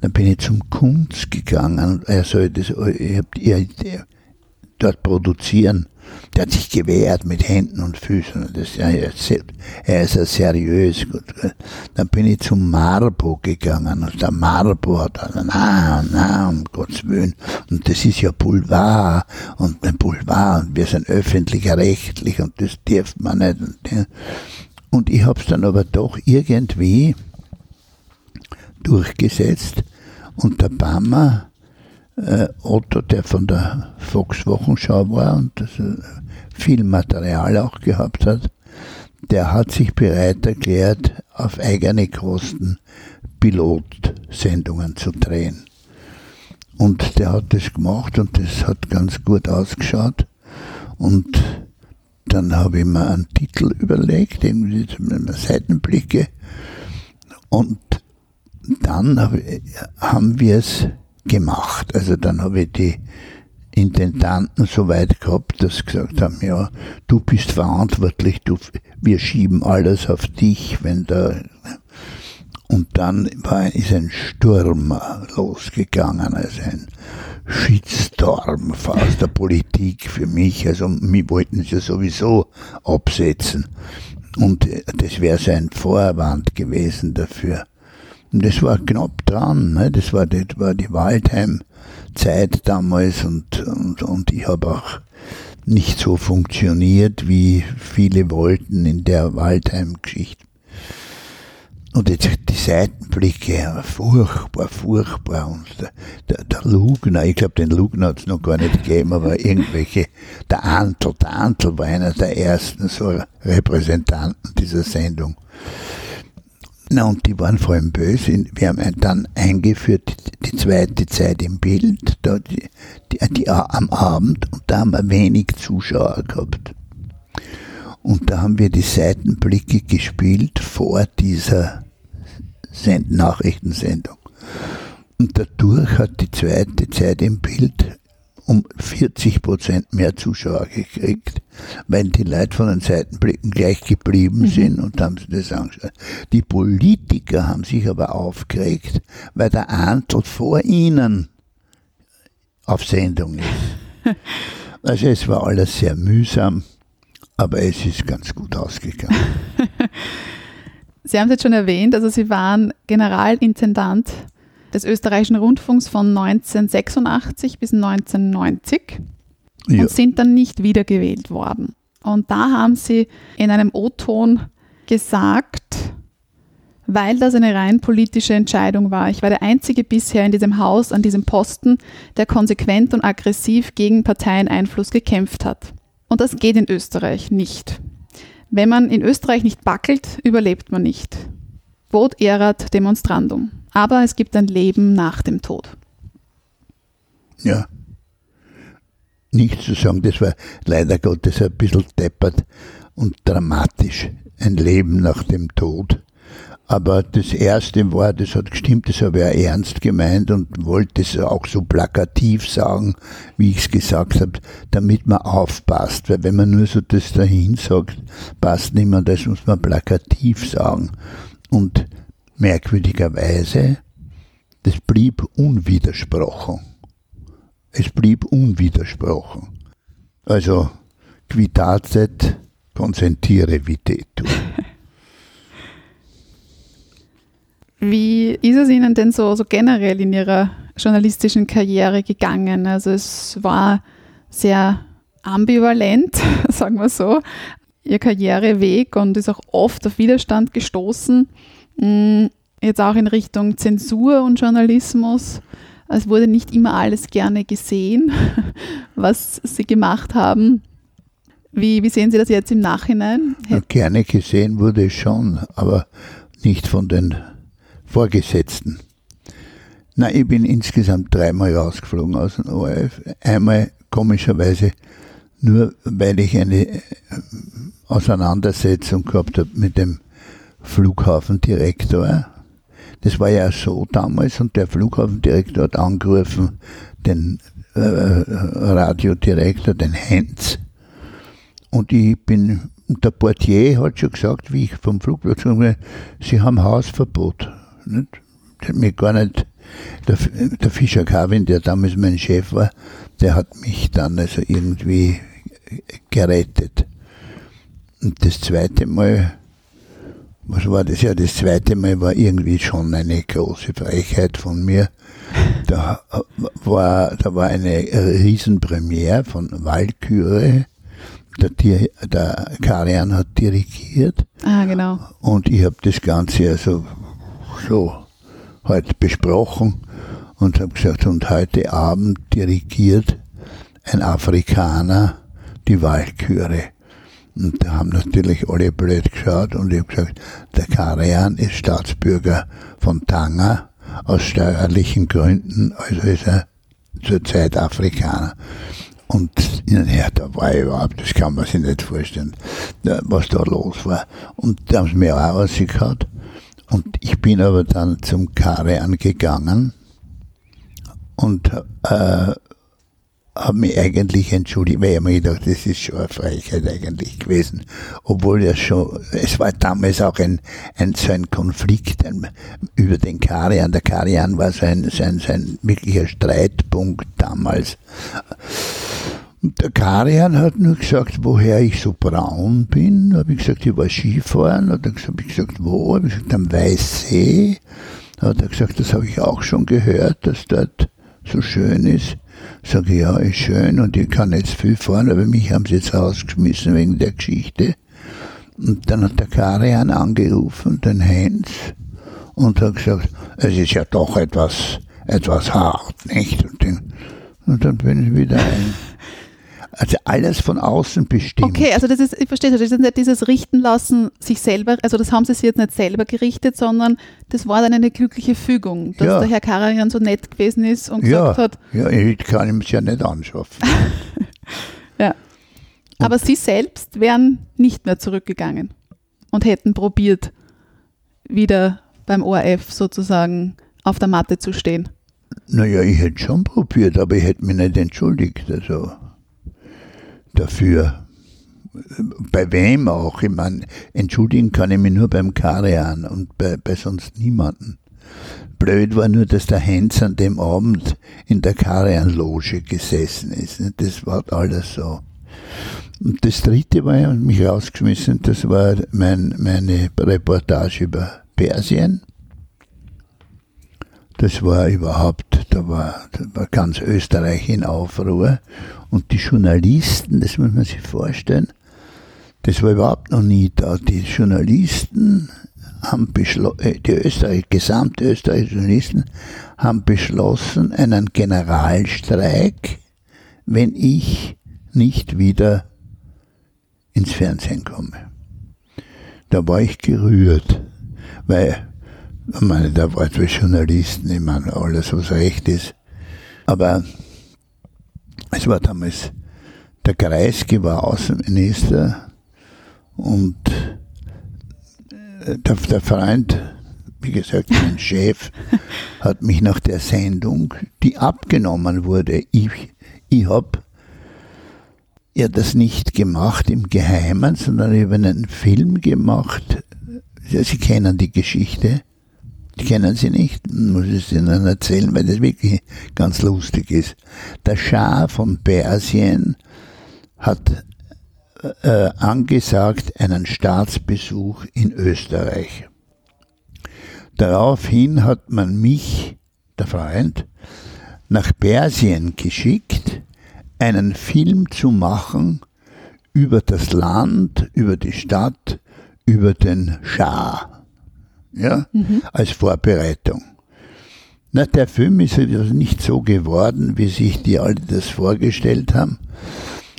Dann bin ich zum Kunz gegangen er soll das, ich hab, ihr, dort produzieren. Der hat sich gewehrt mit Händen und Füßen. Das, er, ist, er ist ja seriös. Gut. Dann bin ich zum Marbo gegangen und der Marbo hat gesagt, na, na, um Gottes Willen. Und das ist ja Boulevard und ein Boulevard und wir sind öffentlicher rechtlich und das darf man nicht. Und ich habe es dann aber doch irgendwie durchgesetzt und der Bammer äh, Otto, der von der Volkswochenschau war und das, äh, viel Material auch gehabt hat, der hat sich bereit erklärt, auf eigene Kosten Pilotsendungen zu drehen. Und der hat das gemacht und das hat ganz gut ausgeschaut. Und dann habe ich mir einen Titel überlegt, mit Seitenblicke. Und dann haben wir es gemacht. Also dann habe ich die Intendanten so weit gehabt, dass sie gesagt haben, ja, du bist verantwortlich, du, wir schieben alles auf dich, wenn da und dann war, ist ein Sturm losgegangen, also ein Shitstorm aus der Politik für mich. Also mich wollten sie sowieso absetzen. Und das wäre ein Vorwand gewesen dafür. Und das war knapp dran. Ne? Das, war, das war die Waldheim-Zeit damals und, und, und ich habe auch nicht so funktioniert, wie viele wollten in der Waldheim-Geschichte. Und jetzt die Seitenblicke, furchtbar, furchtbar. Und der, der, Lugner, ich glaube, den Lugner hat es noch gar nicht gegeben, aber irgendwelche, der Antl, der Antl war einer der ersten so Repräsentanten dieser Sendung. Na, und die waren vor allem böse. Wir haben dann eingeführt die zweite Zeit im Bild, da die, die, die, am Abend, und da haben wir wenig Zuschauer gehabt. Und da haben wir die Seitenblicke gespielt vor dieser Nachrichtensendung. Und dadurch hat die zweite Zeit im Bild um 40 Prozent mehr Zuschauer gekriegt, weil die Leute von den Seitenblicken gleich geblieben mhm. sind und haben sie das angeschaut. Die Politiker haben sich aber aufgeregt, weil der Antl vor ihnen auf Sendung ist. Also es war alles sehr mühsam, aber es ist ganz gut ausgegangen. Sie haben es jetzt schon erwähnt, also Sie waren Generalintendant des österreichischen Rundfunks von 1986 bis 1990 ja. und sind dann nicht wiedergewählt worden. Und da haben sie in einem O-Ton gesagt, weil das eine rein politische Entscheidung war. Ich war der Einzige bisher in diesem Haus an diesem Posten, der konsequent und aggressiv gegen Parteieneinfluss gekämpft hat. Und das geht in Österreich nicht. Wenn man in Österreich nicht backelt, überlebt man nicht. Vot erat demonstrandum aber es gibt ein Leben nach dem Tod. Ja. Nichts zu sagen, das war leider Gottes ein bisschen deppert und dramatisch. Ein Leben nach dem Tod. Aber das erste war, das hat gestimmt, das habe ich auch ernst gemeint und wollte es auch so plakativ sagen, wie ich es gesagt habe, damit man aufpasst. Weil wenn man nur so das dahin sagt, passt niemand, das muss man plakativ sagen. Und merkwürdigerweise, das blieb unwidersprochen. Es blieb unwidersprochen. Also, quitazet consentire videtur. Wie ist es Ihnen denn so, so generell in Ihrer journalistischen Karriere gegangen? Also es war sehr ambivalent, sagen wir so, Ihr Karriereweg und ist auch oft auf Widerstand gestoßen. Mm, jetzt auch in Richtung Zensur und Journalismus. Es wurde nicht immer alles gerne gesehen, was Sie gemacht haben. Wie, wie sehen Sie das jetzt im Nachhinein? Gerne gesehen wurde es schon, aber nicht von den Vorgesetzten. Na, ich bin insgesamt dreimal rausgeflogen aus dem ORF. Einmal komischerweise nur, weil ich eine äh, Auseinandersetzung gehabt habe mit dem Flughafendirektor. Das war ja so damals und der Flughafendirektor hat angerufen, den äh, Radiodirektor, den Heinz. Und ich bin, und der Portier hat schon gesagt, wie ich vom Flugplatz komme, sie haben Hausverbot. Nicht? Mich gar nicht Der, der Fischer Carvin, der damals mein Chef war, der hat mich dann also irgendwie gerettet. Und das zweite Mal, was war das? Ja, das zweite Mal war irgendwie schon eine große Frechheit von mir. Da war, da war eine Riesenpremiere von Walküre. Der, der Karian hat dirigiert. Ah, genau. Und ich habe das Ganze also so halt besprochen und habe gesagt, und heute Abend dirigiert ein Afrikaner die Walküre. Und da haben natürlich alle blöd geschaut und ich habe gesagt, der Karian ist Staatsbürger von Tanga aus steuerlichen Gründen, also ist er zurzeit Afrikaner. Und ja, da war ich überhaupt, das kann man sich nicht vorstellen, was da los war. Und da haben sie mir auch rausgehauen. Und ich bin aber dann zum Karian gegangen und äh, habe mich eigentlich entschuldigt, weil ich mir gedacht, das ist schon eine Frechheit eigentlich gewesen. Obwohl ja schon, es war damals auch ein, ein so ein Konflikt ein, über den Karian. Der Karian war so ein, so ein, so ein wirklicher Streitpunkt damals. Der Karian hat nur gesagt, woher ich so braun bin. Da habe ich gesagt, ich war Skifahren. Dann habe ich gesagt, wo? Habe ich gesagt, am Weißsee. Da hat er gesagt, das habe ich auch schon gehört, dass dort so schön ist. Sage ich, ja, ist schön und ich kann jetzt viel fahren, aber mich haben sie jetzt rausgeschmissen wegen der Geschichte. Und dann hat der Karian angerufen, den Heinz, und hat gesagt, es ist ja doch etwas, etwas hart, nicht? Und dann bin ich wieder ein. Also alles von außen bestimmt. Okay, also das ist, ich verstehe, das ist nicht dieses Richten lassen sich selber, also das haben sie sich jetzt nicht selber gerichtet, sondern das war dann eine glückliche Fügung, dass Ja. der Herr Karajan so nett gewesen ist und ja, gesagt hat, ja, ich kann ihm es ja nicht anschaffen. ja. Aber sie selbst wären nicht mehr zurückgegangen und hätten probiert, wieder beim ORF sozusagen auf der Matte zu stehen. Naja, ich hätte schon probiert, aber ich hätte mich nicht entschuldigt. Also dafür. Bei wem auch? Ich meine, entschuldigen kann ich mich nur beim Karian und bei, bei sonst niemanden. Blöd war nur, dass der Heinz an dem Abend in der Karian-Loge gesessen ist. ne? Das war alles so. Und das dritte war, und mich rausgeschmissen, das war mein, meine Reportage über Persien. Das war überhaupt, da war, da war ganz Österreich in Aufruhr. Und die Journalisten, das muss man sich vorstellen, das war überhaupt noch nie da. Die Journalisten haben beschlossen, die Österreich, gesamte österreichische Journalisten haben beschlossen, einen Generalstreik, wenn ich nicht wieder ins Fernsehen komme. Da war ich gerührt, weil ich meine, da war zwei Journalisten, ich meine, alles, was recht ist. Aber es war damals, der Kreisky war Außenminister und äh, der, der Freund, wie gesagt, mein Chef, hat mich nach der Sendung, die abgenommen wurde, ich, ich habe ja das nicht gemacht im Geheimen, sondern ich habe einen Film gemacht. Sie kennen die Geschichte. Die kennen Sie nicht, muss ich Ihnen erzählen, weil das wirklich ganz lustig ist. Der Schah von Persien hat äh, angesagt einen Staatsbesuch in Österreich. Daraufhin hat man mich, der Freund, nach Persien geschickt, einen Film zu machen über das Land, über die Stadt, über den Schah. Ja, als Vorbereitung. Na, der Film ist also nicht so geworden, wie sich die alle das vorgestellt haben,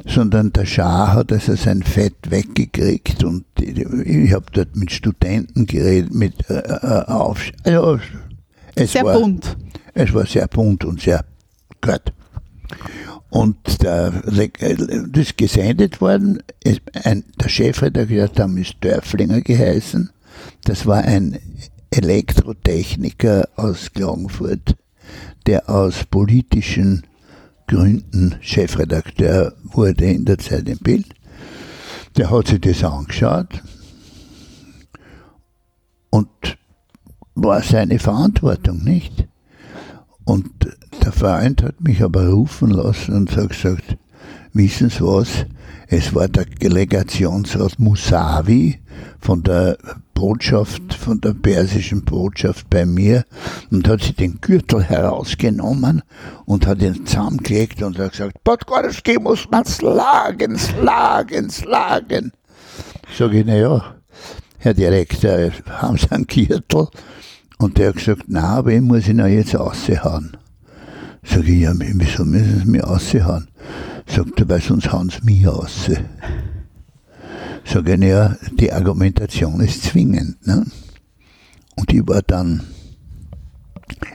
sondern der Schah hat also sein Fett weggekriegt und ich habe dort mit Studenten geredet, mit äh, äh, Aufsch also, es Sehr war, bunt. es war sehr bunt und sehr gut. Und der, das ist gesendet worden. Ein, der Chefredakteur damals ist Dörflinger geheißen. Das war ein Elektrotechniker aus Klagenfurt, der aus politischen Gründen Chefredakteur wurde in der Zeit im Bild. Der hat sich das angeschaut und war seine Verantwortung, nicht? Und der Freund hat mich aber rufen lassen und hat gesagt, wissen Sie was, es war der Delegationsrat Musavi von der Botschaft, von der persischen Botschaft bei mir und hat sich den Gürtel herausgenommen und hat ihn zusammengelegt und hat gesagt, Podgorski muss man schlagen, schlagen, schlagen. Sag ich, na ja, Herr Direktor, haben Sie einen Gürtel? Und der hat gesagt, na, ich muss ihn auch jetzt raushauen. Sag ich, ja, wieso müssen Sie mich raushauen? Sagt er, weil sonst hauen Sie mich raus. Sag ich, ja, die Argumentation ist zwingend. Ne? Und ich war dann,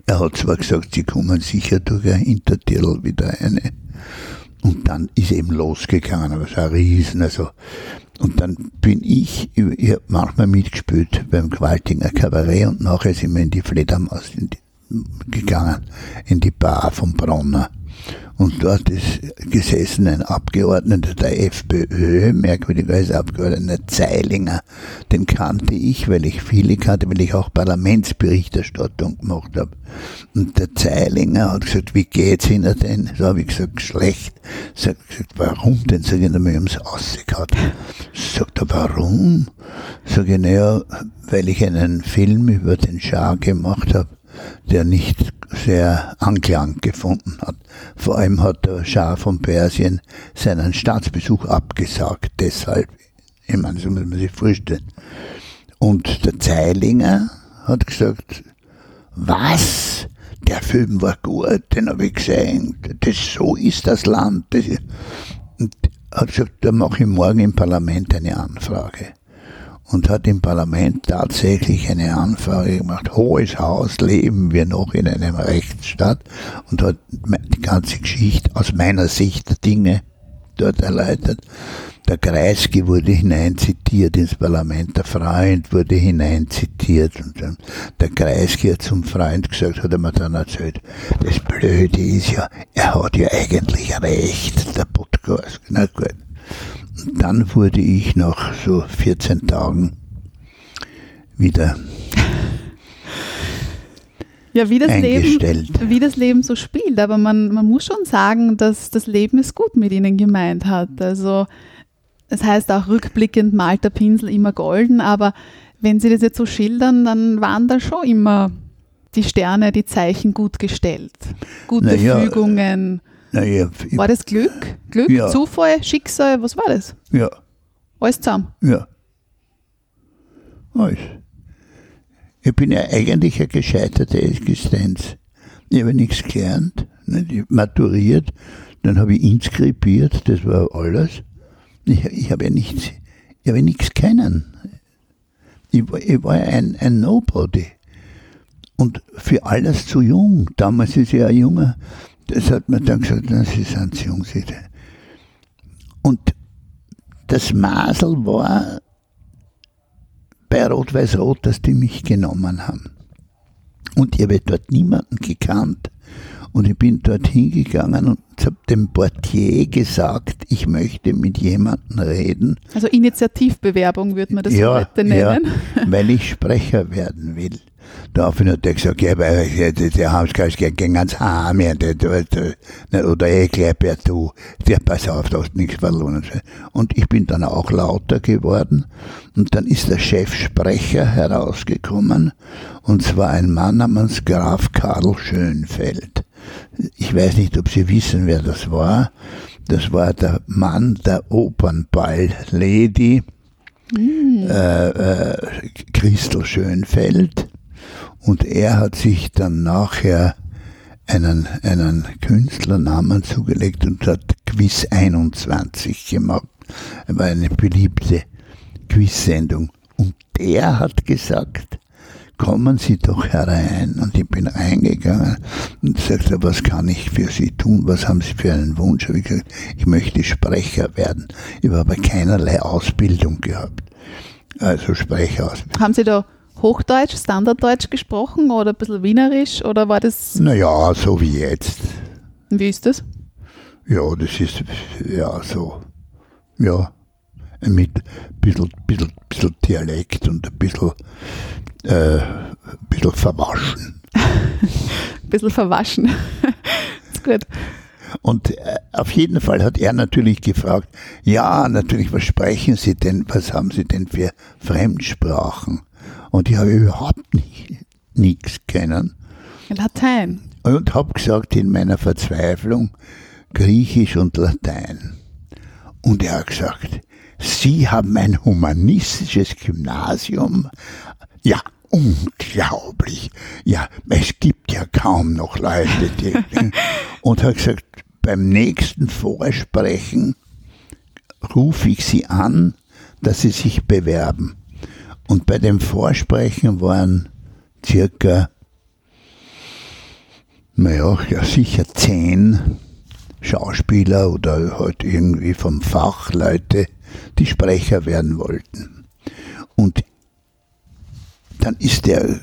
er hat zwar gesagt, Sie kommen sicher durch ein Hintertürl wieder eine. Und dann ist eben losgegangen, aber es war Riesen, also. Und dann bin ich, ich habe manchmal mitgespielt beim Gewaltinger Kabarett und nachher sind wir in die Fledermaus gegangen, in die Bar vom Bronner. Und dort ist gesessen ein Abgeordneter der FPÖ, merkwürdigerweise Abgeordneter Zeilinger. Den kannte ich, weil ich viele kannte, weil ich auch Parlamentsberichterstattung gemacht habe. Und der Zeilinger hat gesagt, wie geht's Ihnen denn? So habe ich gesagt, schlecht. Sagt, gesagt, warum denn? Sag ich, wir haben es ausgehauen. Sagt er, warum? Sag ich, naja, weil ich einen Film über den Schah gemacht habe der nicht sehr Anklang gefunden hat. Vor allem hat der Schah von Persien seinen Staatsbesuch abgesagt, deshalb. Ich meine, so muss man sich vorstellen. Und der Zeilinger hat gesagt, was? Der Film war gut, den habe ich gesehen. Das, so ist das Land. Das, und hat gesagt, da mache ich morgen im Parlament eine Anfrage und hat im Parlament tatsächlich eine Anfrage gemacht, Hohes Haus, leben wir noch in einem Rechtsstaat und hat die ganze Geschichte aus meiner Sicht der Dinge dort erläutert. Der Kreisky wurde hineinzitiert ins Parlament, der Freund wurde hineinzitiert und der Kreisky hat zum Freund gesagt, hat er mir dann erzählt, das Blöde ist ja, er hat ja eigentlich recht, der Podcast. Na gut. Dann wurde ich nach so 14 Tagen wieder Ja, wie das, Leben, wie das Leben so spielt. Aber man, man muss schon sagen, dass das Leben es gut mit ihnen gemeint hat. Also es heißt auch rückblickend malt der Pinsel immer golden, aber wenn Sie das jetzt so schildern, dann waren da schon immer die Sterne, die Zeichen gut gestellt. Gute Naja, Fügungen. Naja, War das Glück? Glück, Ja. Zufall, Schicksal, was war das? ja, Alles zusammen. ja. Alles. Ich bin ja eigentlich eine gescheiterte Existenz. Ich habe nichts gelernt, nicht? maturiert, dann habe ich inskribiert, das war alles. Ich, ich habe ja nichts, ich habe nichts kennen. Ich war, ich war ein, ein Nobody. Und für alles zu jung. Damals ist ja ein Junger, das hat man dann gesagt, zu jung. Sie. Und das Masel war bei Rot-Weiß-Rot, dass die mich genommen haben. Und ich habe dort niemanden gekannt. Und ich bin dort hingegangen und habe dem Portier gesagt, ich möchte mit jemandem reden, Also Initiativbewerbung würde man das ja, heute nennen. Ja, weil ich Sprecher werden will. Daraufhin hat er gesagt, ja, der, der Hausgeist geht ganz heim, ja, der, der, der, oder ich glaube ja, du, der, pass auf, du hast nichts verloren. Und ich bin dann auch lauter geworden. Und dann ist der Chefsprecher herausgekommen, und zwar ein Mann namens Graf Karl Schönfeld. Ich weiß nicht, ob Sie wissen, wer das war. Das war der Mann der Opernball-Lady, äh, äh, Christel Schönfeld. Und er hat sich dann nachher einen, einen Künstlernamen zugelegt und hat Quiz 21 gemacht. Er war eine beliebte Quiz-Sendung. Und der hat gesagt, kommen Sie doch herein. Und ich bin reingegangen und sagte, was kann ich für Sie tun? Was haben Sie für einen Wunsch? Ich gesagt, ich möchte Sprecher werden. Ich habe aber keinerlei Ausbildung gehabt. Also Sprecherausbildung. Haben Sie da Hochdeutsch, Standarddeutsch gesprochen oder ein bisschen Wienerisch oder war das, Naja, so wie jetzt. wie ist das? Ja, das ist ja so. Ja, mit ein bisschen, bisschen, bisschen Dialekt und ein bisschen, äh, ein bisschen verwaschen. Ein bisschen verwaschen. ist gut. Und äh, auf jeden Fall hat er natürlich gefragt, ja, natürlich, was sprechen Sie denn, was haben Sie denn für Fremdsprachen? Und ich habe überhaupt nicht, nichts kennen. Latein. Und habe gesagt, in meiner Verzweiflung, Griechisch und Latein. Und er hat gesagt, Sie haben ein humanistisches Gymnasium? Ja, unglaublich. Ja, es gibt ja kaum noch Leute, die. und hat gesagt, beim nächsten Vorsprechen rufe ich Sie an, dass Sie sich bewerben. Und bei dem Vorsprechen waren circa, naja, ja, sicher zehn Schauspieler oder halt irgendwie vom Fach Leute, die Sprecher werden wollten. Und dann ist der,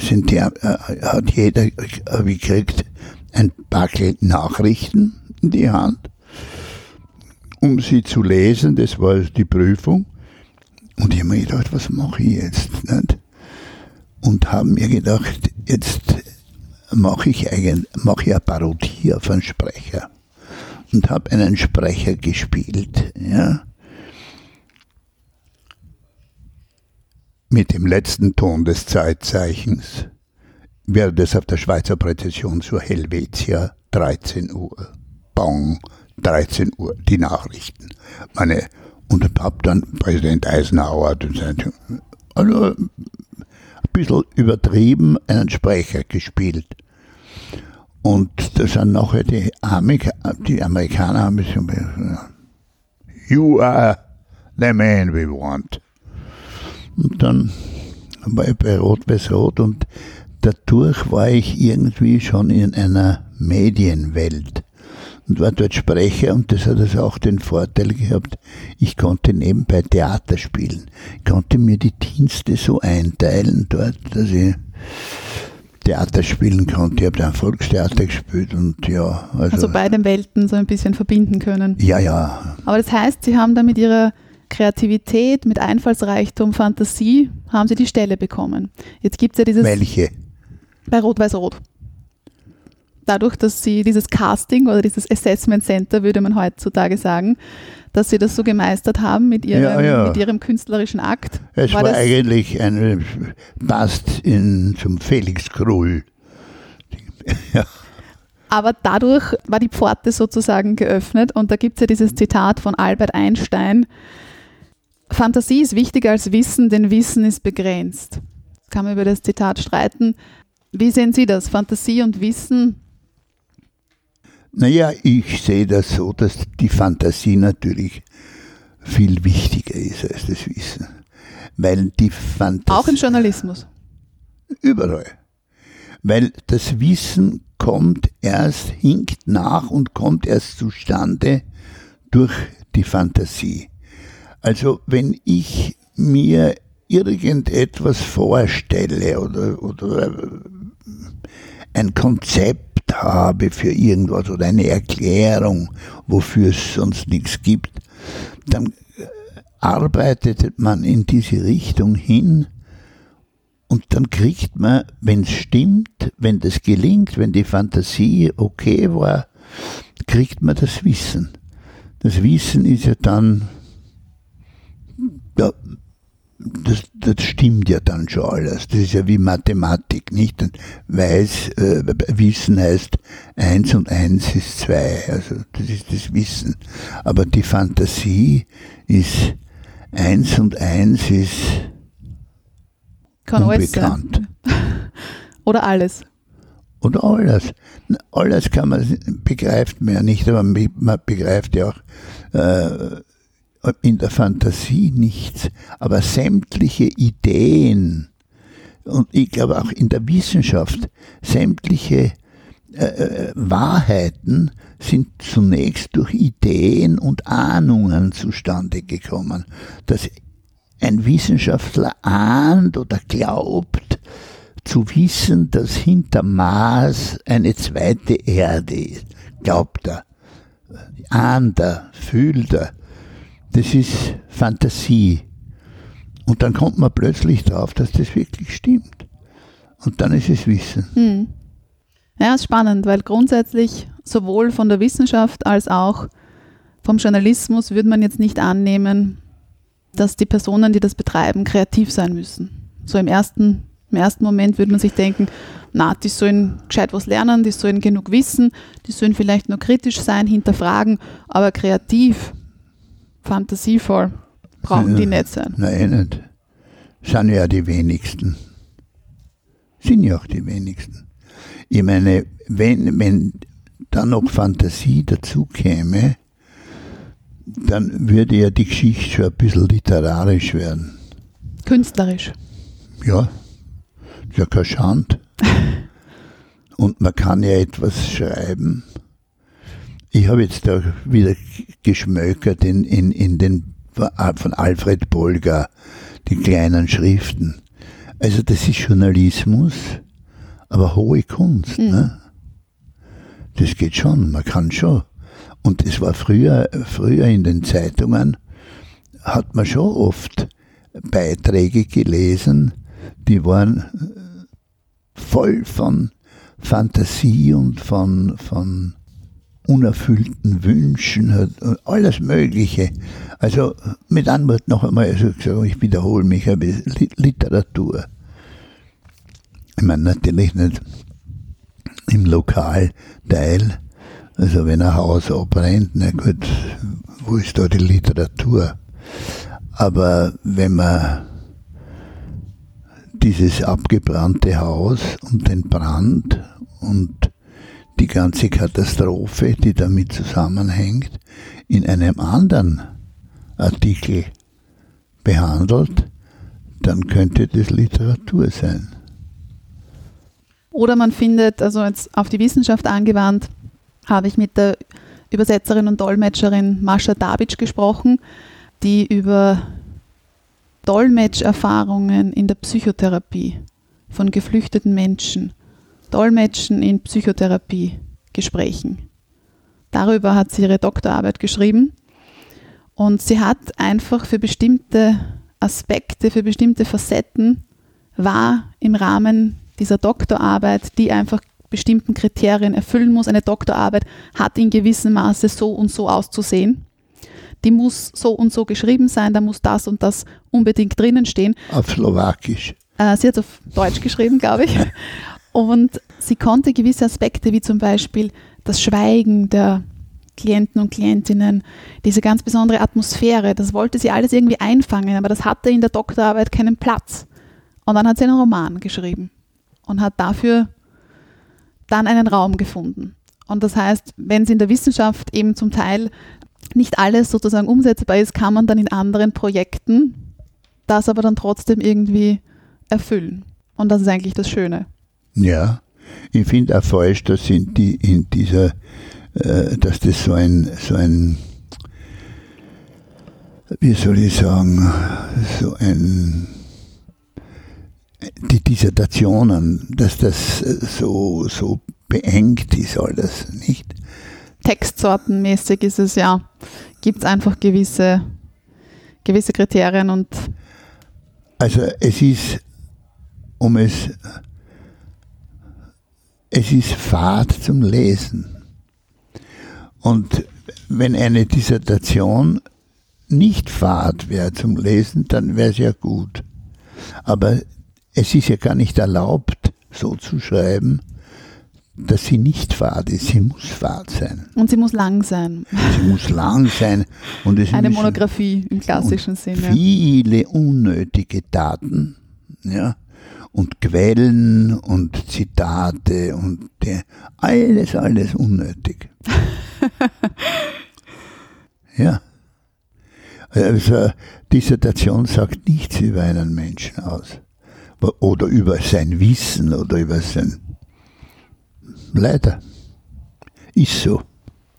sind der, äh, hat jeder äh, gekriegt ein Packel Nachrichten in die Hand, um sie zu lesen, das war die Prüfung. Und ich habe mir gedacht, was mache ich jetzt? Nicht? Und habe mir gedacht, jetzt mache ich, eigentlich, mache ich eine Parodie auf einen Sprecher. Und habe einen Sprecher gespielt. Ja. Mit dem letzten Ton des Zeitzeichens wäre das auf der Schweizer Präzision zur Helvetia 13 Uhr. Bong, 13 Uhr, die Nachrichten. Meine, und hab dann Präsident Eisenhower, also ein bisschen übertrieben, einen Sprecher gespielt. Und da sind nachher die, Amerika die Amerikaner haben gesagt, You are the man we want. Und dann war ich bei Rot-Weiß Rot und dadurch war ich irgendwie schon in einer Medienwelt und war dort Sprecher und das hat also auch den Vorteil gehabt, ich konnte nebenbei Theater spielen. Ich konnte mir die Dienste so einteilen dort, dass ich Theater spielen konnte. Ich habe dann Volkstheater gespielt und ja. Also, also beide Welten so ein bisschen verbinden können. Ja, ja. Aber das heißt, Sie haben da mit Ihrer Kreativität, mit Einfallsreichtum, Fantasie, haben Sie die Stelle bekommen. Jetzt gibt es ja dieses... Welche? Bei Rot-Weiß-Rot. Dadurch, dass Sie dieses Casting oder dieses Assessment Center, würde man heutzutage sagen, dass Sie das so gemeistert haben mit Ihrem, Ja, ja. Mit ihrem künstlerischen Akt. Es war, das, eigentlich ein, passt in, zum Felix Krull. ja. aber dadurch war die Pforte sozusagen geöffnet und da gibt es ja dieses Zitat von Albert Einstein, Fantasie ist wichtiger als Wissen, denn Wissen ist begrenzt. Kann man über das Zitat streiten. Wie sehen Sie das? Fantasie und Wissen? Naja, ich sehe das so, dass die Fantasie natürlich viel wichtiger ist als das Wissen. Weil die Fantasie. Auch im Journalismus. Überall. Weil das Wissen kommt erst, hinkt nach und kommt erst zustande durch die Fantasie. Also wenn ich mir irgendetwas vorstelle oder, oder ein Konzept habe für irgendwas oder eine Erklärung, wofür es sonst nichts gibt, dann arbeitet man in diese Richtung hin und dann kriegt man, wenn es stimmt, wenn das gelingt, wenn die Fantasie okay war, kriegt man das Wissen. Das Wissen ist ja dann, ja, das, das stimmt ja dann schon alles. Das ist ja wie Mathematik, nicht? Weiß, äh, Wissen heißt eins und eins ist zwei. Also das ist das Wissen. Aber die Fantasie ist eins und eins ist Kann alles unbekannt. Oder alles. Oder alles. Alles kann man, begreift man ja nicht, aber man begreift ja auch äh, in der Fantasie nichts. Aber sämtliche Ideen, und ich glaube auch in der Wissenschaft, sämtliche äh, äh, Wahrheiten sind zunächst durch Ideen und Ahnungen zustande gekommen. Dass ein Wissenschaftler ahnt oder glaubt, zu wissen, dass hinter Mars eine zweite Erde ist. Glaubt er, ahnt er, fühlt er. Das ist Fantasie. Und dann kommt man plötzlich drauf, dass das wirklich stimmt. Und dann ist es Wissen. Hm. Ja, ist spannend, weil grundsätzlich sowohl von der Wissenschaft als auch vom Journalismus würde man jetzt nicht annehmen, dass die Personen, die das betreiben, kreativ sein müssen. So im ersten, im ersten Moment würde man sich denken, na, die sollen gescheit was lernen, die sollen genug wissen, die sollen vielleicht nur kritisch sein, hinterfragen, aber kreativ, fantasievoll brauchen die nicht sein. Nein, eh nicht. Sind ja die wenigsten. Sind ja auch die wenigsten. Ich meine, wenn, wenn da noch Fantasie dazu käme, dann würde ja die Geschichte schon ein bisschen literarisch werden. Künstlerisch. Ja, ist ja kein Schand. Und man kann ja etwas schreiben. Ich habe jetzt da wieder geschmökert in, in, in den von Alfred Polgar, die kleinen Schriften. Also das ist Journalismus, aber hohe Kunst. Mhm. Ne? Das geht schon, man kann schon. Und es war früher, früher in den Zeitungen, hat man schon oft Beiträge gelesen, die waren voll von Fantasie und von, von unerfüllten Wünschen, hat alles Mögliche. Also mit Antwort noch einmal, also gesagt, ich wiederhole mich, aber Literatur. Ich meine natürlich nicht im Lokalteil, also wenn ein Haus abbrennt, na gut, wo ist da die Literatur? Aber wenn man dieses abgebrannte Haus und den Brand und die ganze Katastrophe, die damit zusammenhängt, in einem anderen Artikel behandelt, dann könnte das Literatur sein. Oder man findet, also jetzt auf die Wissenschaft angewandt, habe ich mit der Übersetzerin und Dolmetscherin Mascha Dabic gesprochen, die über Dolmetscherfahrungen in der Psychotherapie von geflüchteten Menschen, Dolmetschen in Psychotherapie Gesprächen. Darüber hat sie ihre Doktorarbeit geschrieben und sie hat einfach für bestimmte Aspekte, für bestimmte Facetten war im Rahmen dieser Doktorarbeit, die einfach bestimmten Kriterien erfüllen muss. Eine Doktorarbeit hat in gewissem Maße so und so auszusehen. Die muss so und so geschrieben sein, da muss das und das unbedingt drinnen stehen. Auf Slowakisch. Äh, sie hat es auf Deutsch geschrieben, glaube ich. Und sie konnte gewisse Aspekte, wie zum Beispiel das Schweigen der Klienten und Klientinnen, diese ganz besondere Atmosphäre, das wollte sie alles irgendwie einfangen, aber das hatte in der Doktorarbeit keinen Platz. Und dann hat sie einen Roman geschrieben und hat dafür dann einen Raum gefunden. Und das heißt, wenn es in der Wissenschaft eben zum Teil nicht alles sozusagen umsetzbar ist, kann man dann in anderen Projekten das aber dann trotzdem irgendwie erfüllen. Und das ist eigentlich das Schöne. Ja, ich finde auch falsch, dass in, die, in dieser, äh, dass das so ein, so ein, wie soll ich sagen, so ein, die Dissertationen, dass das so, so beengt ist alles, nicht? Textsortenmäßig ist es ja, gibt es einfach gewisse, gewisse Kriterien und Also es ist, um es, es ist Fahrt zum Lesen. Und wenn eine Dissertation nicht Fahrt wäre zum Lesen, dann wäre es ja gut. Aber es ist ja gar nicht erlaubt, so zu schreiben, dass sie nicht Fahrt ist. Sie muss Fahrt sein. und sie muss lang sein. Sie muss lang sein. Und es Eine Monographie im klassischen Sinne. viele unnötige Daten, ja, und Quellen und Zitate und alles, alles unnötig. ja. Also, Dissertation sagt nichts über einen Menschen aus. Oder über sein Wissen oder über sein. Leider. Ist so.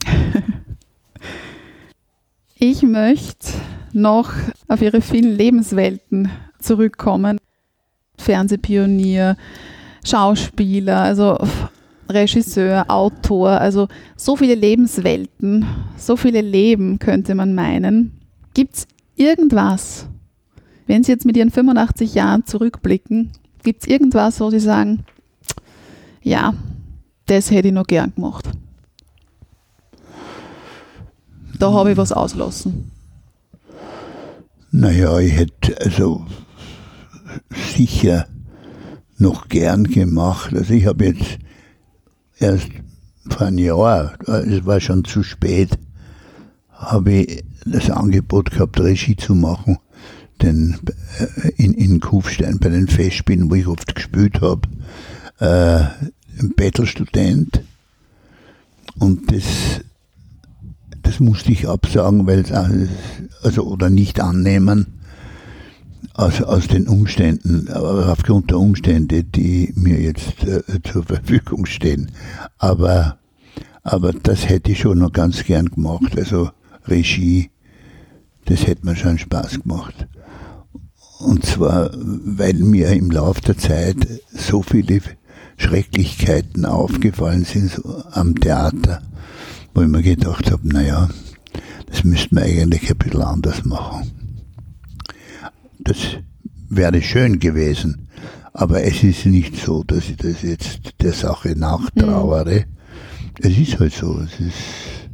Ich möchte noch auf ihre vielen Lebenswelten zurückkommen. Fernsehpionier, Schauspieler, also Regisseur, Autor, also so viele Lebenswelten, so viele Leben könnte man meinen. Gibt es irgendwas, wenn Sie jetzt mit Ihren 85 Jahren zurückblicken, gibt es irgendwas, wo Sie sagen, ja, das hätte ich noch gern gemacht. Da habe ich was auslassen. Naja, ich hätte also sicher noch gern gemacht. Also ich habe jetzt erst vor einem Jahr, es war schon zu spät, habe ich das Angebot gehabt, Regie zu machen, denn äh, in, in Kufstein bei den Festspielen, wo ich oft gespielt habe, äh, ein Bettelstudent. Und das, das musste ich absagen, weil also, oder nicht annehmen, aus, aus den Umständen, aber aufgrund der Umstände, die mir jetzt äh, zur Verfügung stehen. Aber, aber das hätte ich schon noch ganz gern gemacht. Also Regie, das hätte mir schon Spaß gemacht. Und zwar, weil mir im Laufe der Zeit so viele Schrecklichkeiten aufgefallen sind so am Theater, wo ich mir gedacht habe, naja, das müsste man eigentlich ein bisschen anders machen. Das wäre schön gewesen, aber es ist nicht so, dass ich das jetzt der Sache nachtrauere. Mhm. Es ist halt so. Es ist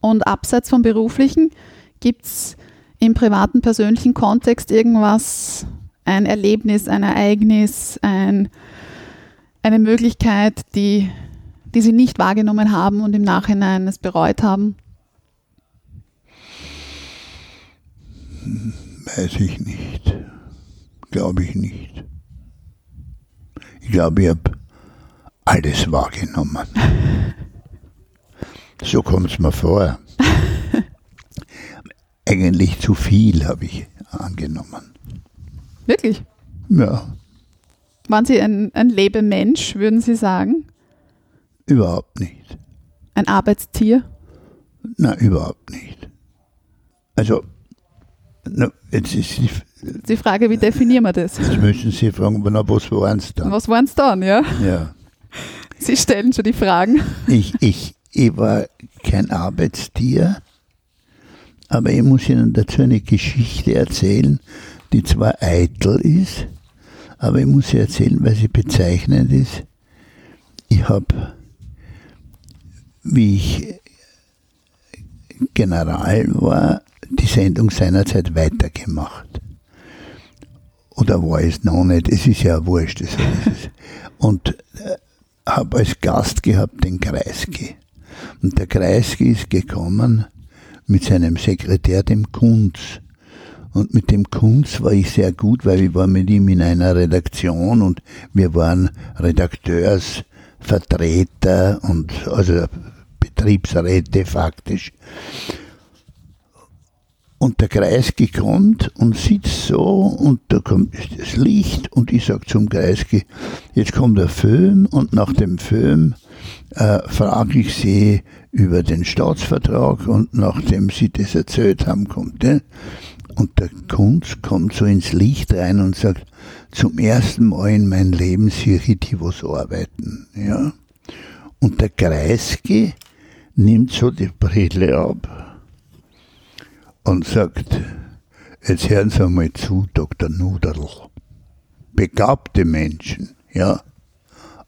Und abseits vom beruflichen gibt es im privaten, persönlichen Kontext irgendwas, ein Erlebnis, ein Ereignis, ein, eine Möglichkeit, die, die Sie nicht wahrgenommen haben und im Nachhinein es bereut haben? Weiß ich nicht. Glaube ich nicht. Ich glaube, ich habe alles wahrgenommen. So kommt es mir vor. Eigentlich zu viel habe ich angenommen. Wirklich? Ja. Waren Sie ein, ein Lebemensch, würden Sie sagen? Überhaupt nicht. Ein Arbeitstier? Nein, überhaupt nicht. Also, jetzt ist die, die Frage, wie definieren wir das? Jetzt müssen Sie fragen, na, was waren es dann? Was waren es dann, ja? Ja. Sie stellen schon die Fragen. Ich, ich, ich war kein Arbeitstier, aber ich muss Ihnen dazu eine Geschichte erzählen, die zwar eitel ist, aber ich muss sie erzählen, weil sie bezeichnend ist. Ich habe, wie ich General war, die Sendung seinerzeit weitergemacht. Oder war es noch nicht? Es ist ja wurscht. Ist. Und äh, habe als Gast gehabt den Kreisky. Und der Kreisky ist gekommen mit seinem Sekretär, dem Kunz. Und mit dem Kunz war ich sehr gut, weil ich war mit ihm in einer Redaktion und wir waren Redakteursvertreter und also Betriebsräte faktisch. Und der Kreisky kommt und sitzt so und da kommt das Licht und ich sage zum Kreisky, jetzt kommt der Film und nach dem Film äh, frage ich sie über den Staatsvertrag und nachdem sie das erzählt haben, kommt der. Und der Kunz kommt so ins Licht rein und sagt, zum ersten Mal in meinem Leben sehe ich die was arbeiten. Ja? Und der Kreisky nimmt so die Brille ab und sagt, jetzt hören Sie mal zu, Dr. Nuderl. Begabte Menschen, ja,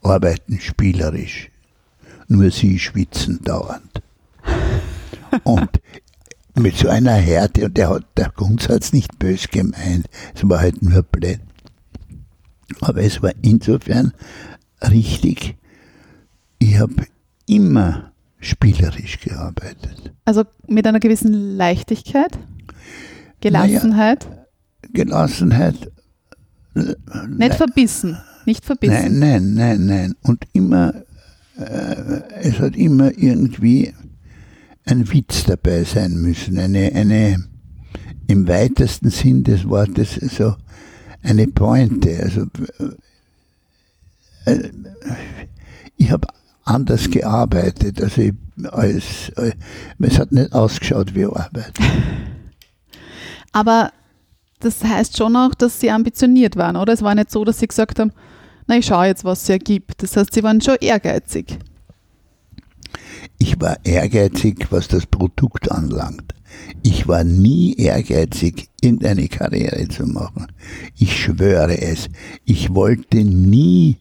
arbeiten spielerisch. Nur sie schwitzen dauernd. Und mit so einer Härte, und der, hat, der es nicht bös gemeint, es war halt nur blöd. Aber es war insofern richtig, ich habe immer spielerisch gearbeitet. Also mit einer gewissen Leichtigkeit, Gelassenheit? Naja, Gelassenheit. Nicht verbissen, nicht verbissen. Nein, nein, nein, nein. Und immer, äh, es hat immer irgendwie ein Witz dabei sein müssen, eine, eine im weitesten Sinn des Wortes so eine Pointe. Also äh, ich habe anders gearbeitet. Also ich, als, äh, es hat nicht ausgeschaut wie Arbeit. Aber das heißt schon auch, dass Sie ambitioniert waren, oder? Es war nicht so, dass Sie gesagt haben, na, ich schaue jetzt, was es ergibt. Das heißt, Sie waren schon ehrgeizig. Ich war ehrgeizig, was das Produkt anlangt. Ich war nie ehrgeizig, irgendeine Karriere zu machen. Ich schwöre es. Ich wollte nie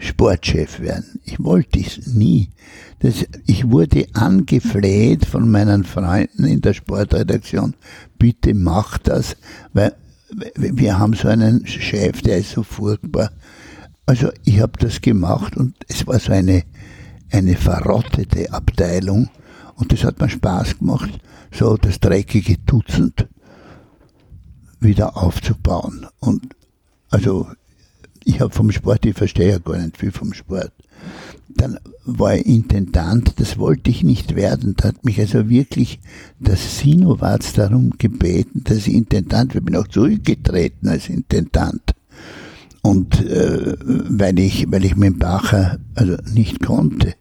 Sportchef werden. Ich wollte es nie. Das, ich wurde angefleht von meinen Freunden in der Sportredaktion, bitte mach das, weil wir haben so einen Chef, der ist so furchtbar. Also ich habe das gemacht und es war so eine, eine verrottete Abteilung und das hat mir Spaß gemacht, so das dreckige Dutzend wieder aufzubauen. Und also ich habe vom Sport, ich verstehe ja gar nicht viel vom Sport. Dann war ich Intendant, das wollte ich nicht werden. Da hat mich also wirklich das Sinowatz darum gebeten, dass ich Intendant. Ich bin auch zurückgetreten als Intendant. Und äh, weil ich, weil ich mit dem Bacher also nicht konnte.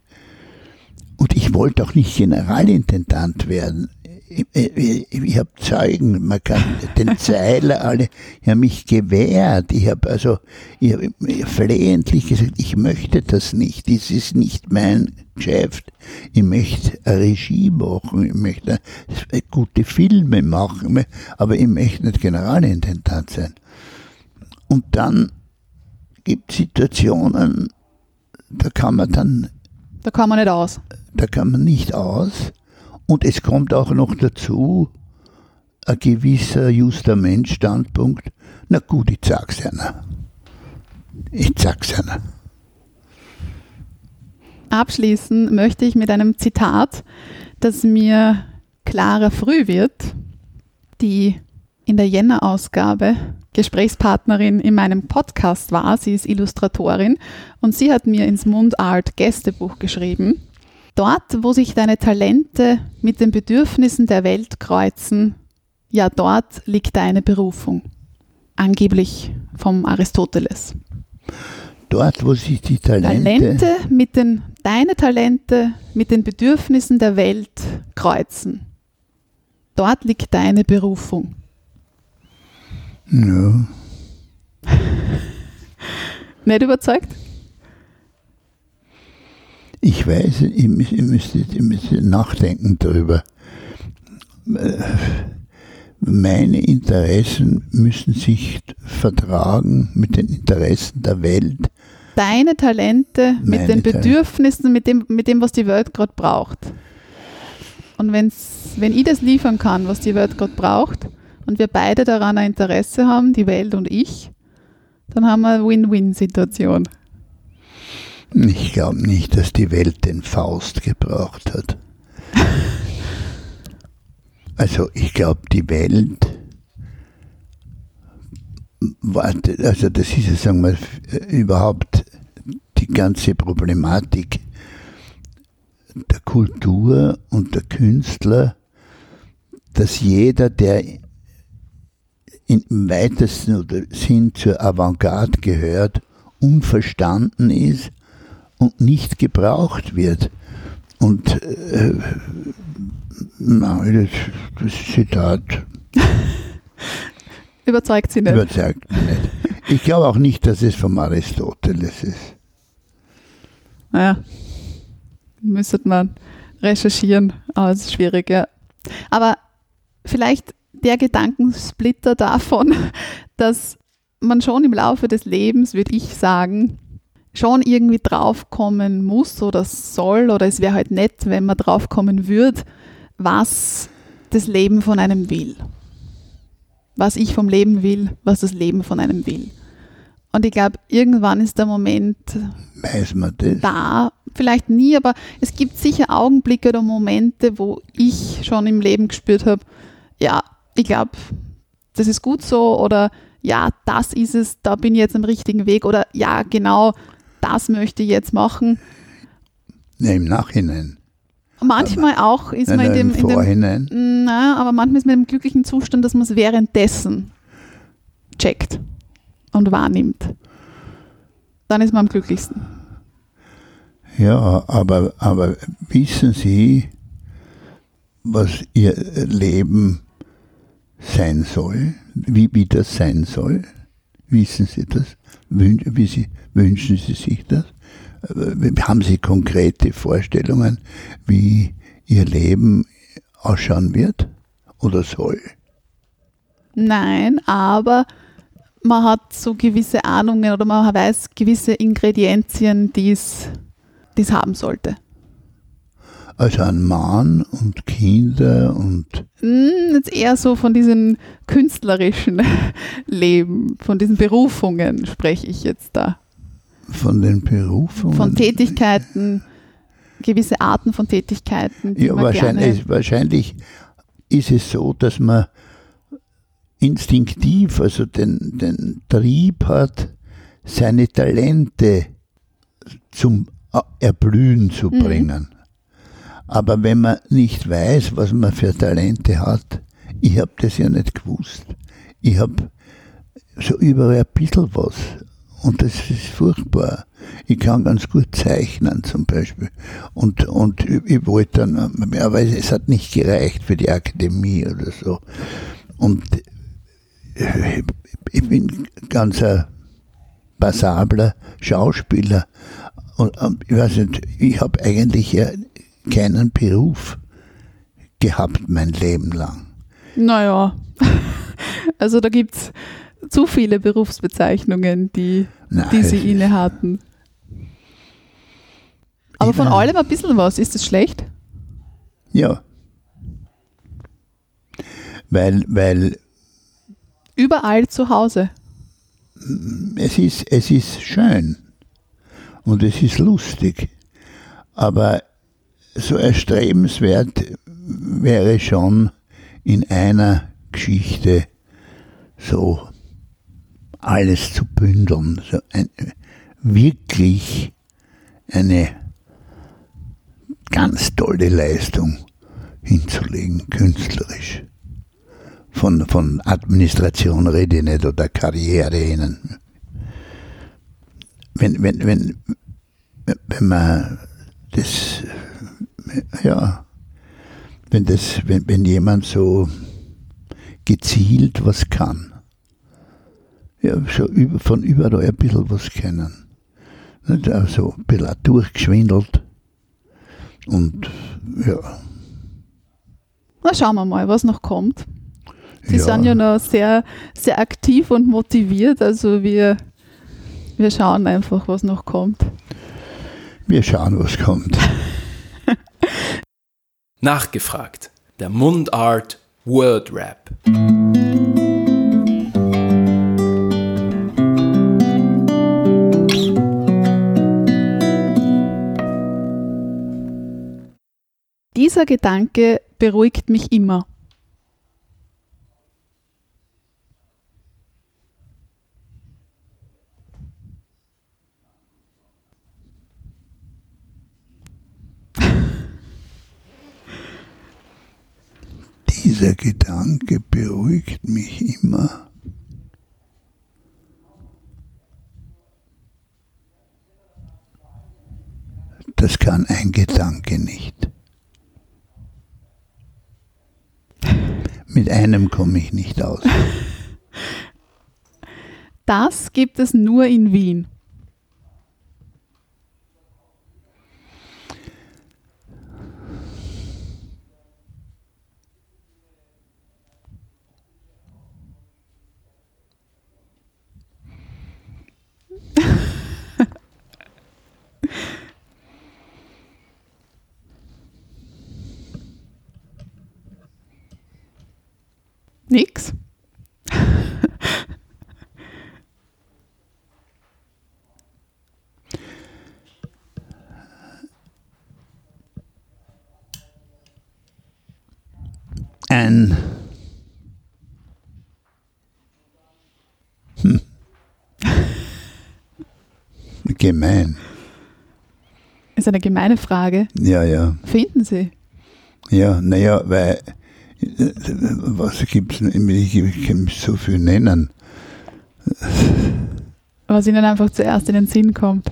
Und ich wollte auch nicht Generalintendant werden ich, ich, ich habe Zeugen, man kann den Zeiler alle, ich habe mich gewehrt, ich habe also ich hab flehentlich gesagt, ich möchte das nicht, das ist nicht mein Geschäft, ich möchte eine Regie machen, ich möchte gute Filme machen, aber ich möchte nicht Generalintendant sein. Und dann gibt es Situationen, da kann man dann... Da kann man nicht aus. Da kann man nicht aus und es kommt auch noch dazu, ein gewisser juster Mensch-Standpunkt. Na gut, ich sag's einer. Ich sag's einer. Abschließen möchte ich mit einem Zitat, das mir klarer früh wird, die in der Jänner-Ausgabe Gesprächspartnerin in meinem Podcast war. Sie ist Illustratorin und sie hat mir ins Mundart Gästebuch geschrieben. Dort, wo sich deine Talente mit den Bedürfnissen der Welt kreuzen, ja dort liegt deine Berufung. Angeblich vom Aristoteles. Dort, wo sich die Talente, Talente mit den, deine Talente mit den Bedürfnissen der Welt kreuzen. Dort liegt deine Berufung. Ja. Nicht überzeugt? Ich weiß, ihr müsst, ihr müsst, ihr müsst nachdenken darüber. Meine Interessen müssen sich vertragen mit den Interessen der Welt. Deine Talente mit Meine den Bedürfnissen, mit dem, mit dem, was die Welt gerade braucht. Und wenn's, wenn ich das liefern kann, was die Welt gerade braucht, und wir beide daran ein Interesse haben, die Welt und ich, dann haben wir eine Win-Win-Situation. Ich glaube nicht, dass die Welt den Faust gebraucht hat. Also ich glaube, die Welt also das ist ja, sagen wir, überhaupt die ganze Problematik der Kultur und der Künstler, dass jeder, der im weitesten Sinn zur Avantgarde gehört, unverstanden ist und nicht gebraucht wird. Und äh, nein, das, das Zitat überzeugt sie nicht. Überzeugt mich nicht. Ich glaube auch nicht, dass es vom Aristoteles ist. Naja, müsste man recherchieren, aber es ist schwierig, ja. Aber vielleicht der Gedankensplitter davon, dass man schon im Laufe des Lebens, würde ich sagen, schon irgendwie draufkommen muss oder soll oder es wäre halt nett, wenn man draufkommen würde, was das Leben von einem will. Was ich vom Leben will, was das Leben von einem will. Und ich glaube, irgendwann ist der Moment Weiß man das? da, vielleicht nie, aber es gibt sicher Augenblicke oder Momente, wo ich schon im Leben gespürt habe, ja, ich glaube, das ist gut so oder ja, das ist es, da bin ich jetzt am richtigen Weg oder ja, genau, das möchte ich jetzt machen. Ja, Im Nachhinein. Manchmal auch ist man in dem, Im in dem Vorhinein. na, aber manchmal ist man im glücklichen Zustand, dass man es währenddessen checkt und wahrnimmt. Dann ist man am glücklichsten. Ja, aber, aber wissen Sie, was Ihr Leben sein soll? Wie, wie das sein soll? Wissen Sie das? Wünschen Sie sich das? Äh, Haben Sie konkrete Vorstellungen, wie Ihr Leben ausschauen wird oder soll? Nein, aber man hat so gewisse Ahnungen oder man weiß gewisse Ingredienzien, die es haben sollte. Also ein Mann und Kinder und Hm, Jetzt eher so von diesem künstlerischen Leben, von diesen Berufungen spreche ich jetzt da. von den Berufungen. Von Tätigkeiten, gewisse Arten von Tätigkeiten. Ja, wahrscheinlich, wahrscheinlich ist es so, dass man instinktiv, also den, den Trieb hat, seine Talente zum Erblühen zu Mhm. Aber wenn man nicht weiß, was man für Talente hat, ich habe das ja nicht gewusst. Ich habe so überall ein bisschen was. Und das ist furchtbar. Ich kann ganz gut zeichnen zum Beispiel. Und, und ich ich wollte dann, aber es hat nicht gereicht für die Akademie oder so. Und äh, ich bin ganz ein passabler Schauspieler. Und ich weiß nicht, ich habe eigentlich ja keinen Beruf gehabt mein Leben lang. naja, also da gibt es zu viele Berufsbezeichnungen, die, Nein, die sie inne hatten. Aber von allem ein bisschen was, ist das schlecht? Ja. Weil, weil Überall zu Hause. es ist, es ist schön und es ist lustig, aber so erstrebenswert wäre schon in einer Geschichte so alles zu bündeln, so ein, wirklich eine ganz tolle Leistung hinzulegen, künstlerisch. Von, von Administration rede ich nicht oder Karriere innen. Wenn, wenn, wenn, wenn man das, ja, wenn das, wenn, wenn jemand so gezielt was kann, ja, so über, von überall ein bisschen was kennen. Nicht? Also ein bisschen durchgeschwindelt. Und ja. Na, schauen wir mal, was noch kommt. Sie ja, sind ja noch sehr, sehr aktiv und motiviert, also wir, wir schauen einfach, was noch kommt. Wir schauen, was kommt. Nachgefragt. Der Mundart Word Rap. Dieser Gedanke beruhigt mich immer. Dieser Gedanke beruhigt mich immer. Das kann ein Gedanke nicht. Mit einem komme ich nicht aus. Das gibt es nur in Wien. Nix. Ein hm. Gemein. Ist eine gemeine Frage. Ja, ja. Finden Sie? Ja, naja, weil was gibt's noch? Ich ich kann so viel nennen. Was Ihnen einfach zuerst in den Sinn kommt.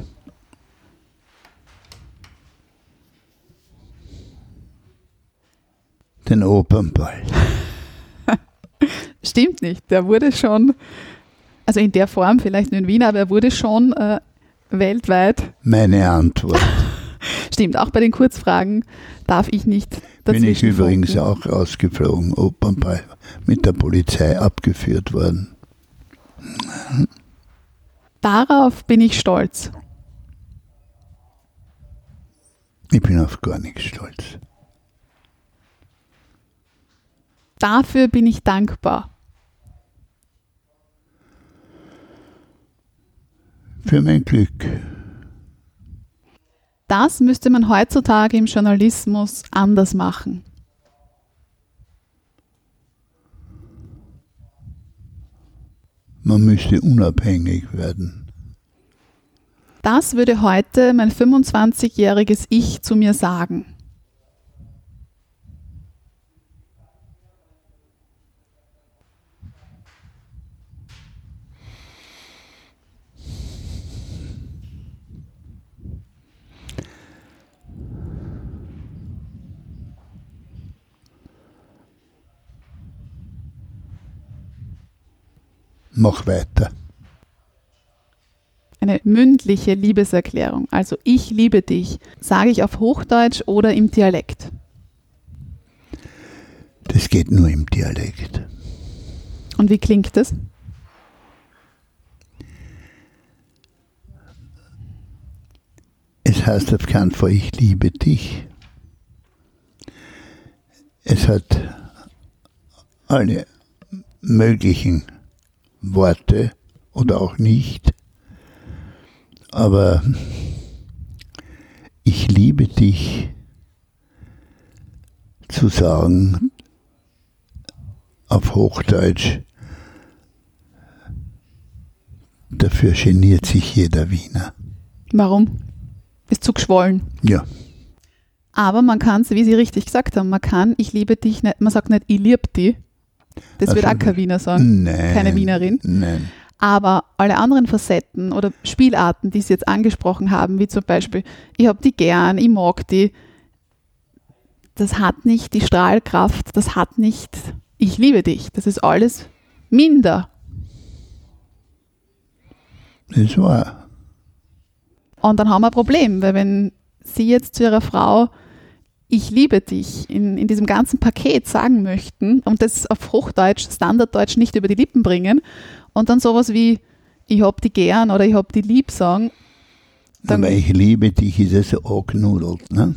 Den Opernball. Stimmt nicht. Der wurde schon, also in der Form vielleicht nur in Wien, aber er wurde schon äh, weltweit. Meine Antwort. Stimmt, auch bei den Kurzfragen darf ich nicht Bin ich übrigens auch rausgeflogen, Opernball, mit der Polizei abgeführt worden. Darauf bin ich stolz. Ich bin auf gar nichts stolz. Dafür bin ich dankbar. Für mein Glück. Das müsste man heutzutage im Journalismus anders machen. Man müsste unabhängig werden. Das würde heute mein 25-jähriges Ich zu mir sagen. Mach weiter. Eine mündliche Liebeserklärung, also ich liebe dich, sage ich auf Hochdeutsch oder im Dialekt. Das geht nur im Dialekt. Und wie klingt es? Es heißt auf keinen Fall, ich liebe dich. Es hat alle möglichen Worte oder auch nicht. Aber ich liebe dich zu sagen auf Hochdeutsch, dafür geniert sich jeder Wiener. Warum? Ist zu geschwollen. Ja, Aber man kann es, wie Sie richtig gesagt haben, man kann, ich liebe dich nicht, man sagt nicht, ich lieb dich. Das wird auch kein Wiener sagen, nein. keine Wienerin. Nein. Aber alle anderen Facetten oder Spielarten, die Sie jetzt angesprochen haben, wie zum Beispiel, ich hab die gern, ich mag die, das hat nicht die Strahlkraft, das hat nicht, ich liebe dich. Das ist alles minder. Das war. Und dann haben wir ein Problem, weil wenn Sie jetzt zu Ihrer Frau ich liebe dich in, in diesem ganzen Paket sagen möchten und das auf Hochdeutsch, Standarddeutsch nicht über die Lippen bringen und dann sowas wie ich hab die gern oder ich hab die lieb sagen, dann, Aber ich liebe dich, ist es so angenudelt. Ne?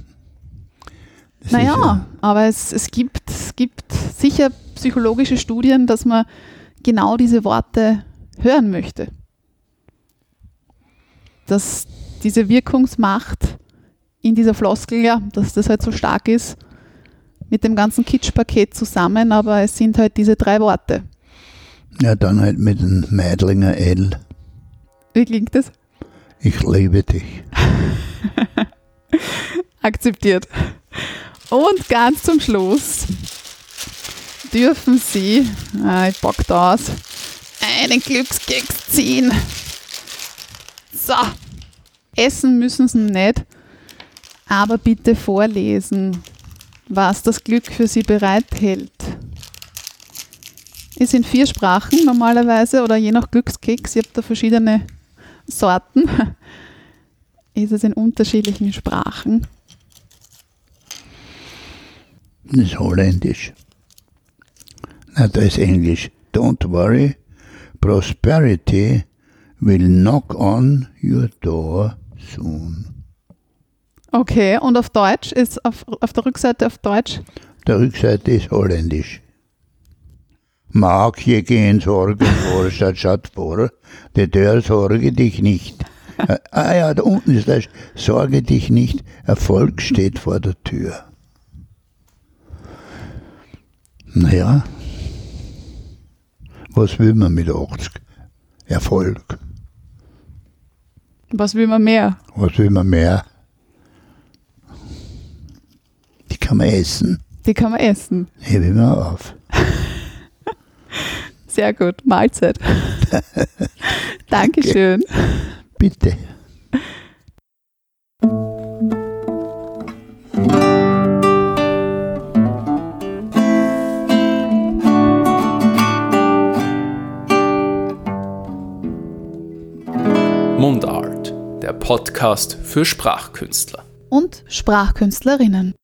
Das naja, aber es, es, gibt, es gibt sicher psychologische Studien, dass man genau diese Worte hören möchte. Dass diese Wirkungsmacht in dieser Floskel, ja, dass das halt so stark ist mit dem ganzen Kitschpaket zusammen, aber es sind halt diese drei Worte. Ja, dann halt mit dem Meidlinger L. Wie klingt das? Ich liebe dich. Akzeptiert. Und ganz zum Schluss dürfen Sie, ah, ich pack da aus, einen Glückskeks ziehen. So, essen müssen Sie nicht, aber bitte vorlesen, was das Glück für Sie bereithält. Es sind vier Sprachen normalerweise oder je nach Glückskeks, ich habe da verschiedene Sorten, ist es in unterschiedlichen Sprachen. Das ist Holländisch. Na, da ist Englisch. Don't worry, prosperity will knock on your door soon. Okay, und auf Deutsch ist auf, auf der Rückseite auf Deutsch. Der Rückseite ist Holländisch. Mag je gehen Sorgen vor, statt statt vor, der Tür sorge dich nicht. Ah ja, da unten ist das, sorge dich nicht, Erfolg steht vor der Tür. Naja, was will man mit 80? Erfolg. Was will man mehr? Was will man mehr? Die kann man essen. Die kann man essen. Hebe ich mir auf. Sehr gut. Mahlzeit. Dankeschön. Bitte. Mundart. der Podcast für Sprachkünstler. und Sprachkünstlerinnen.